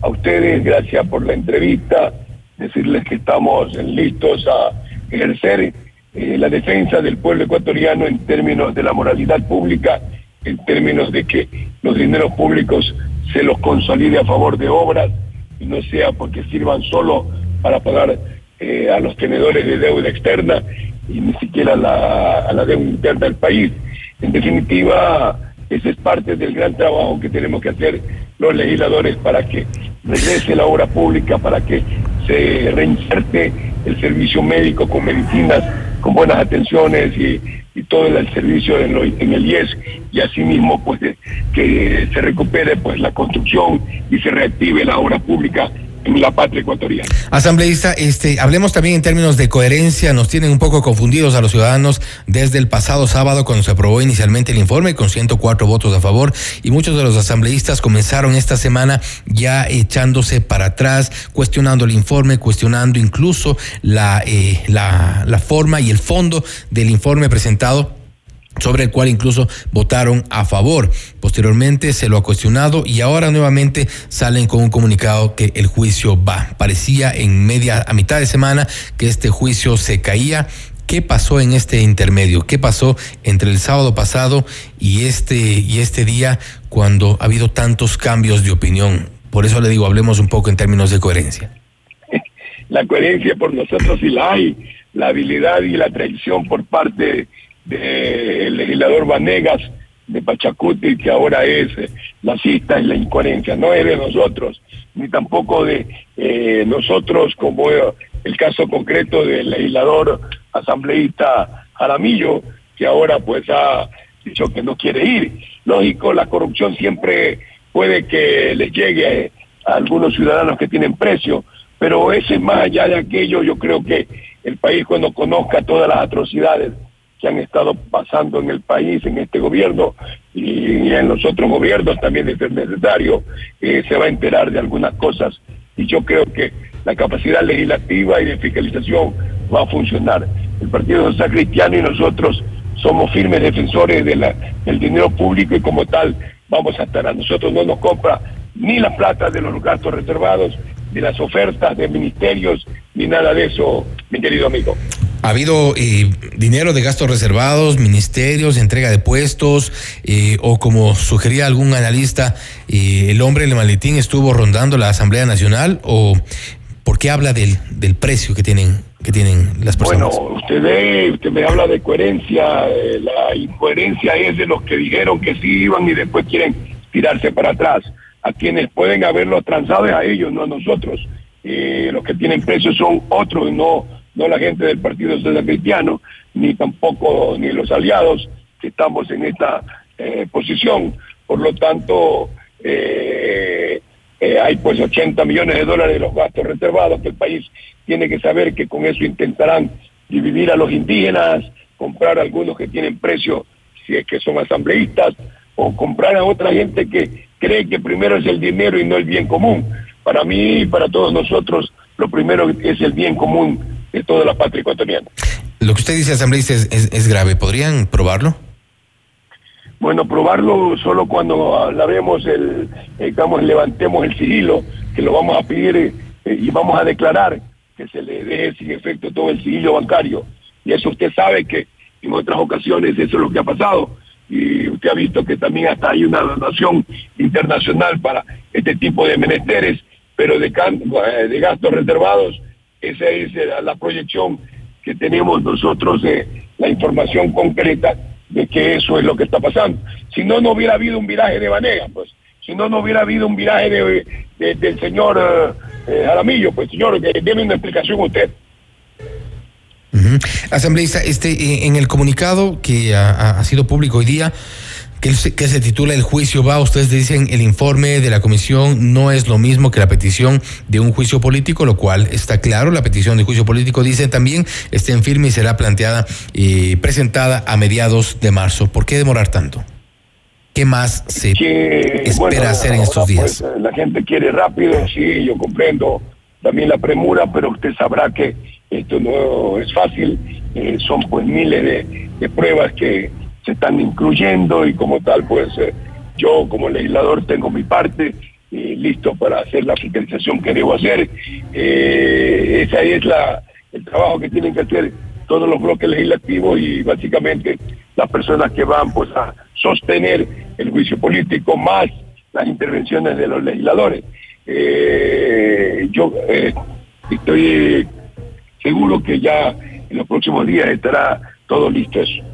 a ustedes, gracias por la entrevista, decirles que estamos listos a ejercer eh, la defensa del pueblo ecuatoriano en términos de la moralidad pública, en términos de que los dineros públicos se los consolide a favor de obras y no sea porque sirvan solo para pagar eh, a los tenedores de deuda externa y ni siquiera la, a la deuda interna del país. En definitiva, ese es parte del gran trabajo que tenemos que hacer los legisladores para que regrese la obra pública, para que se reinserte el servicio médico con medicinas, con buenas atenciones y, todo el servicio en, en, el IES y asimismo pues que se recupere pues la construcción y se reactive la obra pública en la patria ecuatoriana. Asambleísta, este, hablemos también en términos de coherencia. Nos tienen un poco confundidos a los ciudadanos desde el pasado sábado cuando se aprobó inicialmente el informe con 104 votos a favor y muchos de los asambleístas comenzaron esta semana ya echándose para atrás, cuestionando el informe, cuestionando incluso la, eh, la, la forma y el fondo del informe presentado sobre el cual incluso votaron a favor. Posteriormente se lo ha cuestionado y ahora nuevamente salen con un comunicado que el juicio va. Parecía en media, a mitad de semana que este juicio se caía. ¿Qué pasó en este intermedio? ¿Qué pasó entre el sábado pasado y este, y este día cuando ha habido tantos cambios de opinión? Por eso le digo, hablemos un poco en términos de coherencia. La coherencia por nosotros sí la hay, la habilidad y la traición por parte del legislador Vanegas de Pachacuti, que ahora es eh, la cita y la incoherencia, no es de nosotros, ni tampoco de eh, nosotros, como el caso concreto del legislador asambleísta Jaramillo, que ahora pues ha dicho que no quiere ir. Lógico, la corrupción siempre puede que les llegue a algunos ciudadanos que tienen precio, pero ese más allá de aquello, yo creo que el país cuando conozca todas las atrocidades que han estado pasando en el país, en este gobierno y en los otros gobiernos también de ser necesario, eh, se va a enterar de algunas cosas y yo creo que la capacidad legislativa y de fiscalización va a funcionar. El Partido Social Cristiano y nosotros somos firmes defensores de del dinero público y como tal vamos a estar. A nosotros no nos compra ni la plata de los gastos reservados, ni las ofertas de ministerios, ni nada de eso, mi querido amigo. Ha habido eh, dinero de gastos reservados, ministerios, entrega de puestos, eh, o como sugería algún analista, eh, el hombre del maletín estuvo rondando la Asamblea Nacional, o por qué habla del, del precio que tienen que tienen las personas. Bueno, usted ve, usted me habla de coherencia, la incoherencia es de los que dijeron que sí iban y después quieren tirarse para atrás. A quienes pueden haberlo transado es a ellos, no a nosotros. los que tienen precios son otros, no no la gente del Partido Social Cristiano, ni tampoco ni los aliados que estamos en esta eh, posición. Por lo tanto, eh, eh, hay pues 80 millones de dólares de los gastos reservados que el país tiene que saber que con eso intentarán dividir a los indígenas, comprar a algunos que tienen precio si es que son asambleístas, o comprar a otra gente que cree que primero es el dinero y no el bien común. Para mí y para todos nosotros, lo primero es el bien común de toda la patria ecuatoriana. Lo que usted dice, asambleísta, es, es, grave. ¿Podrían probarlo? Bueno, probarlo solo cuando la vemos, el, digamos, levantemos el sigilo, que lo vamos a pedir eh, y vamos a declarar que se le deje sin efecto todo el sigilo bancario. Y eso usted sabe que en otras ocasiones eso es lo que ha pasado. Y usted ha visto que también hasta hay una donación internacional para este tipo de menesteres, pero de, eh, de gastos reservados, esa es la proyección que tenemos nosotros, de la información concreta de que eso es lo que está pasando. Si no, no hubiera habido un viraje de Vanega, pues. Si no, no hubiera habido un viraje de, del señor eh, Aramillo, pues señor, que déme una explicación usted. Asambleísta, este, eh, en el comunicado que ha, sido público hoy día, que, que, se titula El juicio va, ustedes dicen el informe de la comisión no es lo mismo que la petición de un juicio político, lo cual está claro, la petición de juicio político dice también está en firme y será planteada y presentada a mediados de marzo. ¿Por qué demorar tanto? ¿Qué más se espera hacer en estos días? Pues, la gente quiere rápido, sí, yo comprendo también la premura, pero usted sabrá que esto no es fácil, eh, son pues miles de, pruebas que se están incluyendo y como tal pues eh, yo como legislador tengo mi parte y listo para hacer la fiscalización que debo hacer. Eh, ese es la, el trabajo que tienen que hacer todos los bloques legislativos y básicamente las personas que van pues a sostener el juicio político más las intervenciones de los legisladores. yo estoy seguro que ya en los próximos días estará todo listo eso.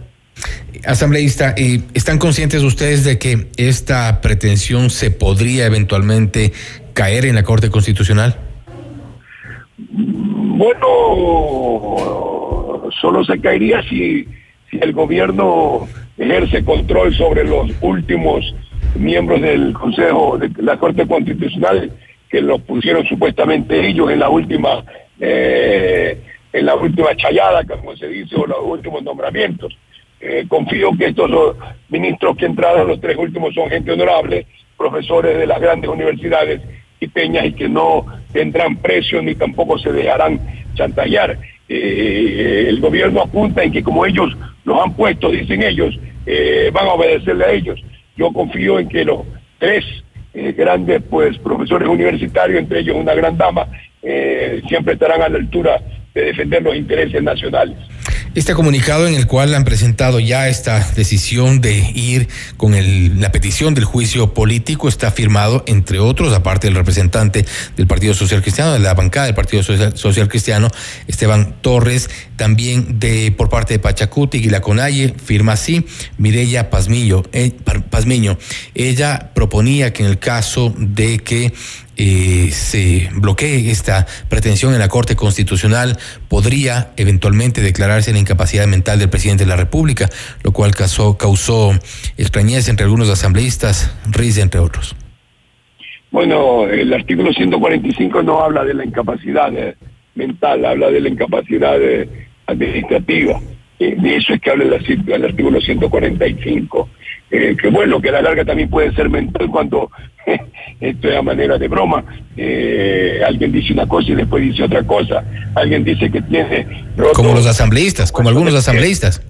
Asambleísta, ¿están conscientes ustedes de que esta pretensión se podría eventualmente caer en la Corte Constitucional? Bueno, solo se caería si, si el gobierno ejerce control sobre los últimos miembros del Consejo de la Corte Constitucional que lo pusieron supuestamente ellos en la última eh, en la última chayada, como se dice, o los últimos nombramientos. Eh, confío que estos ministros que entraron, los tres últimos, son gente honorable, profesores de las grandes universidades y peñas y que no tendrán precio ni tampoco se dejarán chantajear. Eh, el gobierno apunta en que como ellos los han puesto, dicen ellos, van a obedecerle a ellos. Yo confío en que los tres grandes pues profesores universitarios, entre ellos una gran dama, eh, siempre estarán a la altura de defender los intereses nacionales. Este comunicado en el cual han presentado ya esta decisión de ir con la petición del juicio político está firmado, entre otros, aparte del representante del Partido Social Cristiano, de la bancada del Partido Social, Cristiano, Esteban Torres, también de por parte de Pachacuti y la Conalle, firma así, Mireya. Eh, Pazmiño. Ella proponía que en el caso de que eh, se bloquee esta pretensión en la Corte Constitucional, podría eventualmente declararse la incapacidad mental del presidente de la República, lo cual causó, causó extrañeza entre algunos asambleístas, risa entre otros. Bueno, el artículo 145 no habla de la incapacidad eh, mental, habla de la incapacidad eh, administrativa. de eso es que habla el artículo 145. Eh, que bueno, que a la larga también puede ser mental cuando esto es a manera de broma. Eh, alguien dice una cosa y después dice otra cosa. Alguien dice que tiene... como los asambleístas, como algunos asambleístas.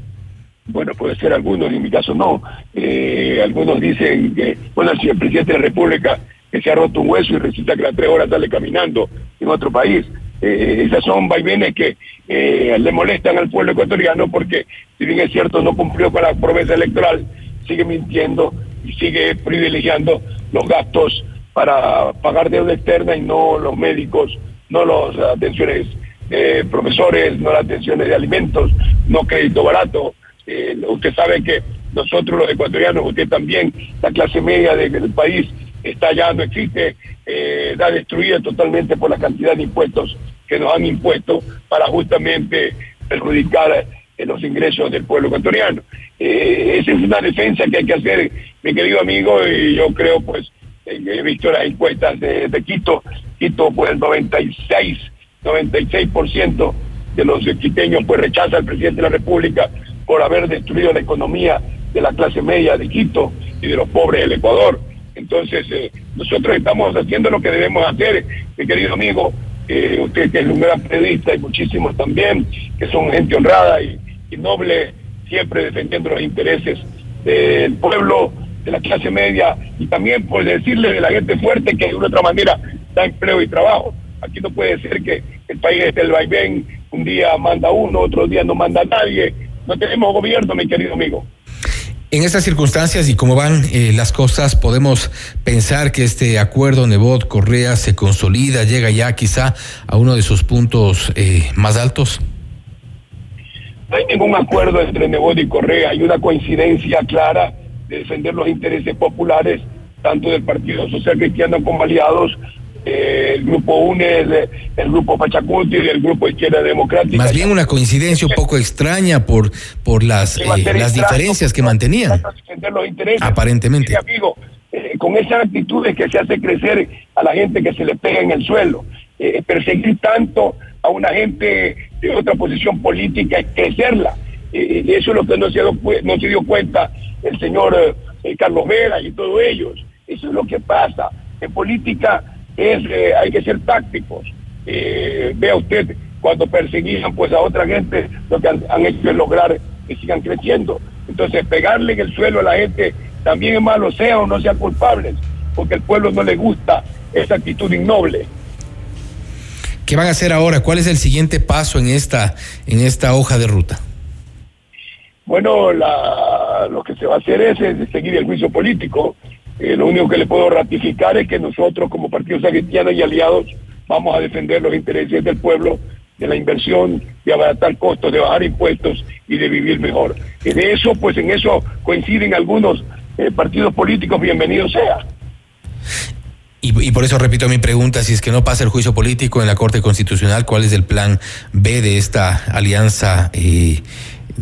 Bueno, puede ser algunos, en mi caso no. Eh, algunos dicen que, bueno, si el presidente de la República que se ha roto un hueso y resulta que a las tres horas sale caminando en otro país. esas son vaivenes que le molestan al pueblo ecuatoriano porque, si bien es cierto, no cumplió con la promesa electoral, sigue mintiendo y sigue privilegiando los gastos para pagar deuda externa y no los médicos, no las atenciones de profesores, no las atenciones de alimentos, no crédito barato. Eh, usted sabe que nosotros los ecuatorianos, usted también, la clase media del país está ya, no existe, eh, está destruida totalmente por la cantidad de impuestos que nos han impuesto para justamente perjudicar los ingresos del pueblo ecuatoriano. Eh, esa es una defensa que hay que hacer, mi querido amigo, y yo creo pues he visto las encuestas de, de Quito, Quito pues el 96, 96% de los quiteños pues rechaza al presidente de la República por haber destruido la economía de la clase media de Quito y de los pobres del Ecuador. Entonces, eh, nosotros estamos haciendo lo que debemos hacer, mi querido amigo, eh, usted que es un gran periodista y muchísimos también, que son gente honrada y, y noble, siempre defendiendo los intereses del pueblo, de la clase media y también por decirle de la gente fuerte que de una otra manera da empleo y trabajo. Aquí no puede ser que el país esté el vaivén, un día manda uno, otro día no manda nadie. No tenemos gobierno, mi querido amigo. En estas circunstancias y cómo van eh, las cosas, podemos pensar que este acuerdo Nebot-Correa se consolida, llega ya quizá a uno de sus puntos eh, más altos. No hay ningún acuerdo entre Nebot y Correa, hay una coincidencia clara de defender los intereses populares, tanto del Partido Social Cristiano como aliados, eh, el grupo UNES, el grupo Pachacuti y el grupo Izquierda Democrática. Más bien una coincidencia un poco extraña por, por las, eh, las diferencias que mantenían. Los intereses. Aparentemente. Sí, amigo, eh, con esas actitudes que se hace crecer a la gente que se le pega en el suelo, perseguir tanto a una gente de otra posición política, crecerla. Eh, eso es lo que no se, no se dio cuenta el señor eh, Carlos Vera y todos ellos. Eso es lo que pasa. En política es eh, hay que ser tácticos. Eh, vea usted, cuando perseguían pues a otra gente, lo que han, han, hecho es lograr que sigan creciendo. Entonces, pegarle en el suelo a la gente también es malo, sea o no sean culpables, porque al pueblo no le gusta esa actitud innoble. ¿Qué van a hacer ahora? ¿Cuál es el siguiente paso en esta, en esta hoja de ruta? Bueno, la, lo que se va a hacer es, seguir el juicio político. Eh, lo único que le puedo ratificar es que nosotros como Partido Cristiano y aliados vamos a defender los intereses del pueblo, de la inversión, de abaratar costos, de bajar impuestos y de vivir mejor. De eso, pues en eso coinciden algunos eh, partidos políticos, bienvenido sea. Y, y, por eso repito mi pregunta, si es que no pasa el juicio político en la Corte Constitucional, ¿cuál es el plan B de esta alianza? Eh,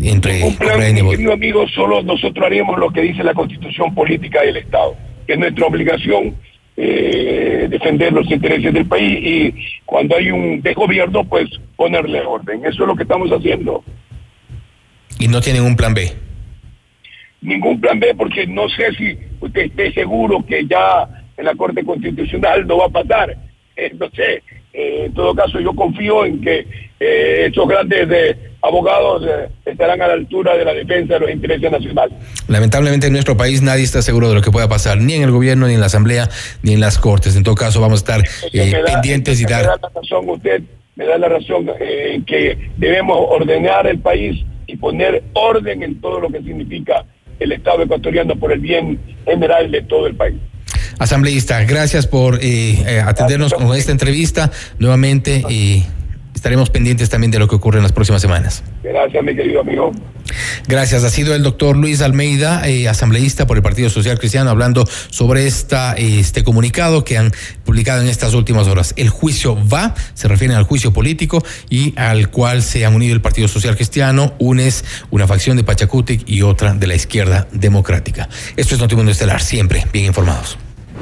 entre un plan, mi querido amigo, solo nosotros haríamos lo que dice la constitución política del Estado, que es nuestra obligación eh, defender los intereses del país y cuando hay un desgobierno, pues ponerle orden. Eso es lo que estamos haciendo. ¿Y no tienen un plan B? Ningún plan B, porque no sé si usted esté seguro que ya en la Corte Constitucional no va a pasar. Eh, no sé, eh, en todo caso yo confío en que eh, estos grandes eh, abogados eh, estarán a la altura de la defensa de los intereses nacionales. Lamentablemente en nuestro país nadie está seguro de lo que pueda pasar, ni en el gobierno, ni en la asamblea, ni en las cortes. En todo caso vamos a estar da, pendientes y dar... Me da la razón usted, me da la razón en que debemos ordenar el país y poner orden en todo lo que significa el Estado ecuatoriano por el bien general de todo el país. Asambleísta, gracias por eh, atendernos gracias, con esta entrevista nuevamente y estaremos pendientes también de lo que ocurre en las próximas semanas. Gracias, mi querido amigo. Gracias. Ha sido el doctor Luis Almeida, eh, asambleísta por el Partido Social Cristiano, hablando sobre esta, este comunicado que han publicado en estas últimas horas. El juicio va, se refiere al juicio político y al cual se han unido el Partido Social Cristiano, UNES, una facción de Pachacutic y otra de la izquierda democrática. Esto es Notimundo Estelar, siempre bien informados.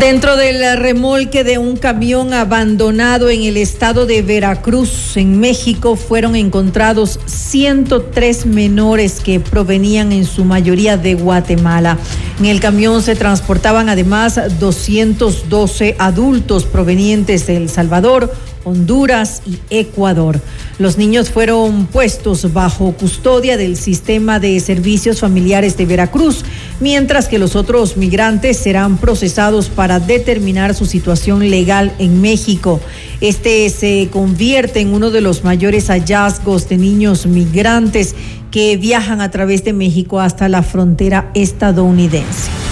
Dentro del remolque de un camión abandonado en el estado de Veracruz, en México, fueron encontrados 103 menores que provenían en su mayoría de Guatemala. En el camión se transportaban además 212 adultos provenientes de El Salvador, Honduras y Ecuador. Los niños fueron puestos bajo custodia del sistema de servicios familiares de Veracruz, mientras que los otros migrantes serán procesados para determinar su situación legal en México. Este se convierte en uno de los mayores hallazgos de niños migrantes que viajan a través de México hasta la frontera estadounidense.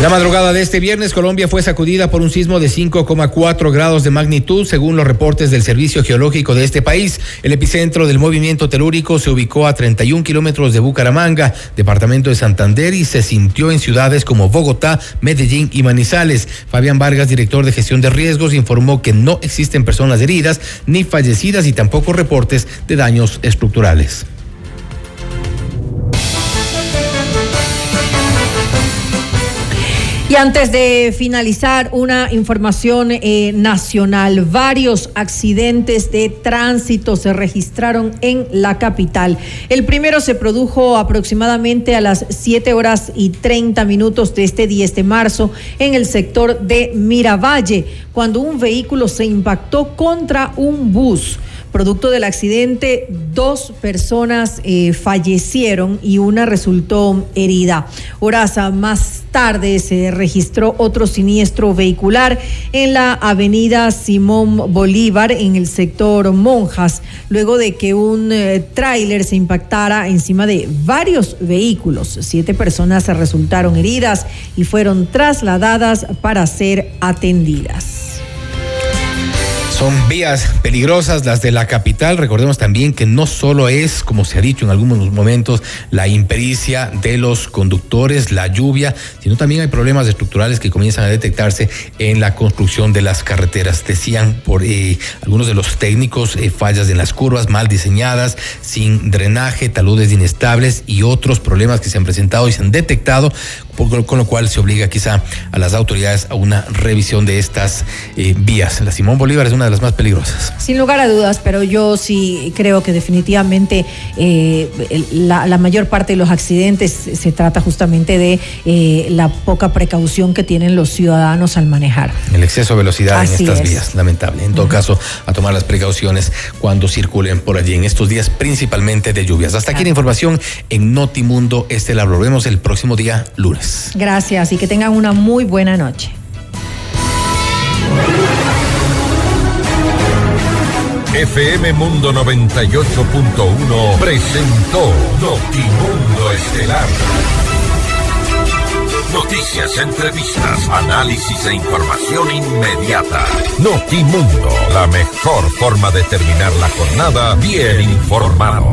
La madrugada de este viernes, Colombia fue sacudida por un sismo de 5,4 grados de magnitud, según los reportes del Servicio Geológico de este país. El epicentro del movimiento telúrico se ubicó a 31 kilómetros de Bucaramanga, departamento de Santander, y se sintió en ciudades como Bogotá, Medellín y Manizales. Fabián Vargas, director de gestión de riesgos, informó que no existen personas heridas ni fallecidas y tampoco reportes de daños estructurales. Y antes de finalizar, una información eh, nacional. Varios accidentes de tránsito se registraron en la capital. El primero se produjo aproximadamente a las 7 horas y 30 minutos de este 10 de marzo en el sector de Miravalle, cuando un vehículo se impactó contra un bus. Producto del accidente, dos personas eh, fallecieron y una resultó herida. Horas más tarde se registró otro siniestro vehicular en la avenida Simón Bolívar en el sector Monjas, luego de que un eh, tráiler se impactara encima de varios vehículos. Siete personas resultaron heridas y fueron trasladadas para ser atendidas. Son vías peligrosas las de la capital. Recordemos también que no solo es, como se ha dicho en algunos momentos, la impericia de los conductores, la lluvia, sino también hay problemas estructurales que comienzan a detectarse en la construcción de las carreteras. Decían por eh, algunos de los técnicos eh, fallas en las curvas mal diseñadas, sin drenaje, taludes inestables y otros problemas que se han presentado y se han detectado con lo cual se obliga quizá a las autoridades a una revisión de estas eh, vías. La Simón Bolívar es una de las más peligrosas. Sin lugar a dudas, pero yo sí creo que definitivamente eh, la, mayor parte de los accidentes se trata justamente de eh, la poca precaución que tienen los ciudadanos al manejar. El exceso de velocidad en estas vías, lamentable. En todo caso, a tomar las precauciones cuando circulen por allí en estos días, principalmente de lluvias. Hasta aquí la información en Notimundo Estelar. Volvemos el próximo día lunes. Gracias y que tengan una muy buena noche. FM Mundo 98.1 presentó Notimundo Estelar. Noticias, entrevistas, análisis e información inmediata. Notimundo, la mejor forma de terminar la jornada bien informado.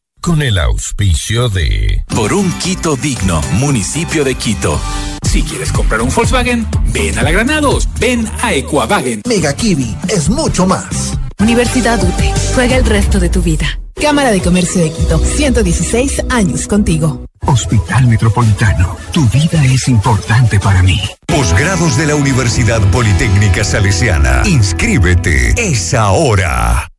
con el auspicio de... Por un Quito digno, municipio de Quito. Si quieres comprar un Volkswagen, ven a la Granados, ven a Equavagen. Mega Kiwi es mucho más. Universidad UTE, juega el resto de tu vida. Cámara de Comercio de Quito, 116 años contigo. Hospital Metropolitano, tu vida es importante para mí. Posgrados de la Universidad Politécnica Salesiana. Inscríbete, es ahora.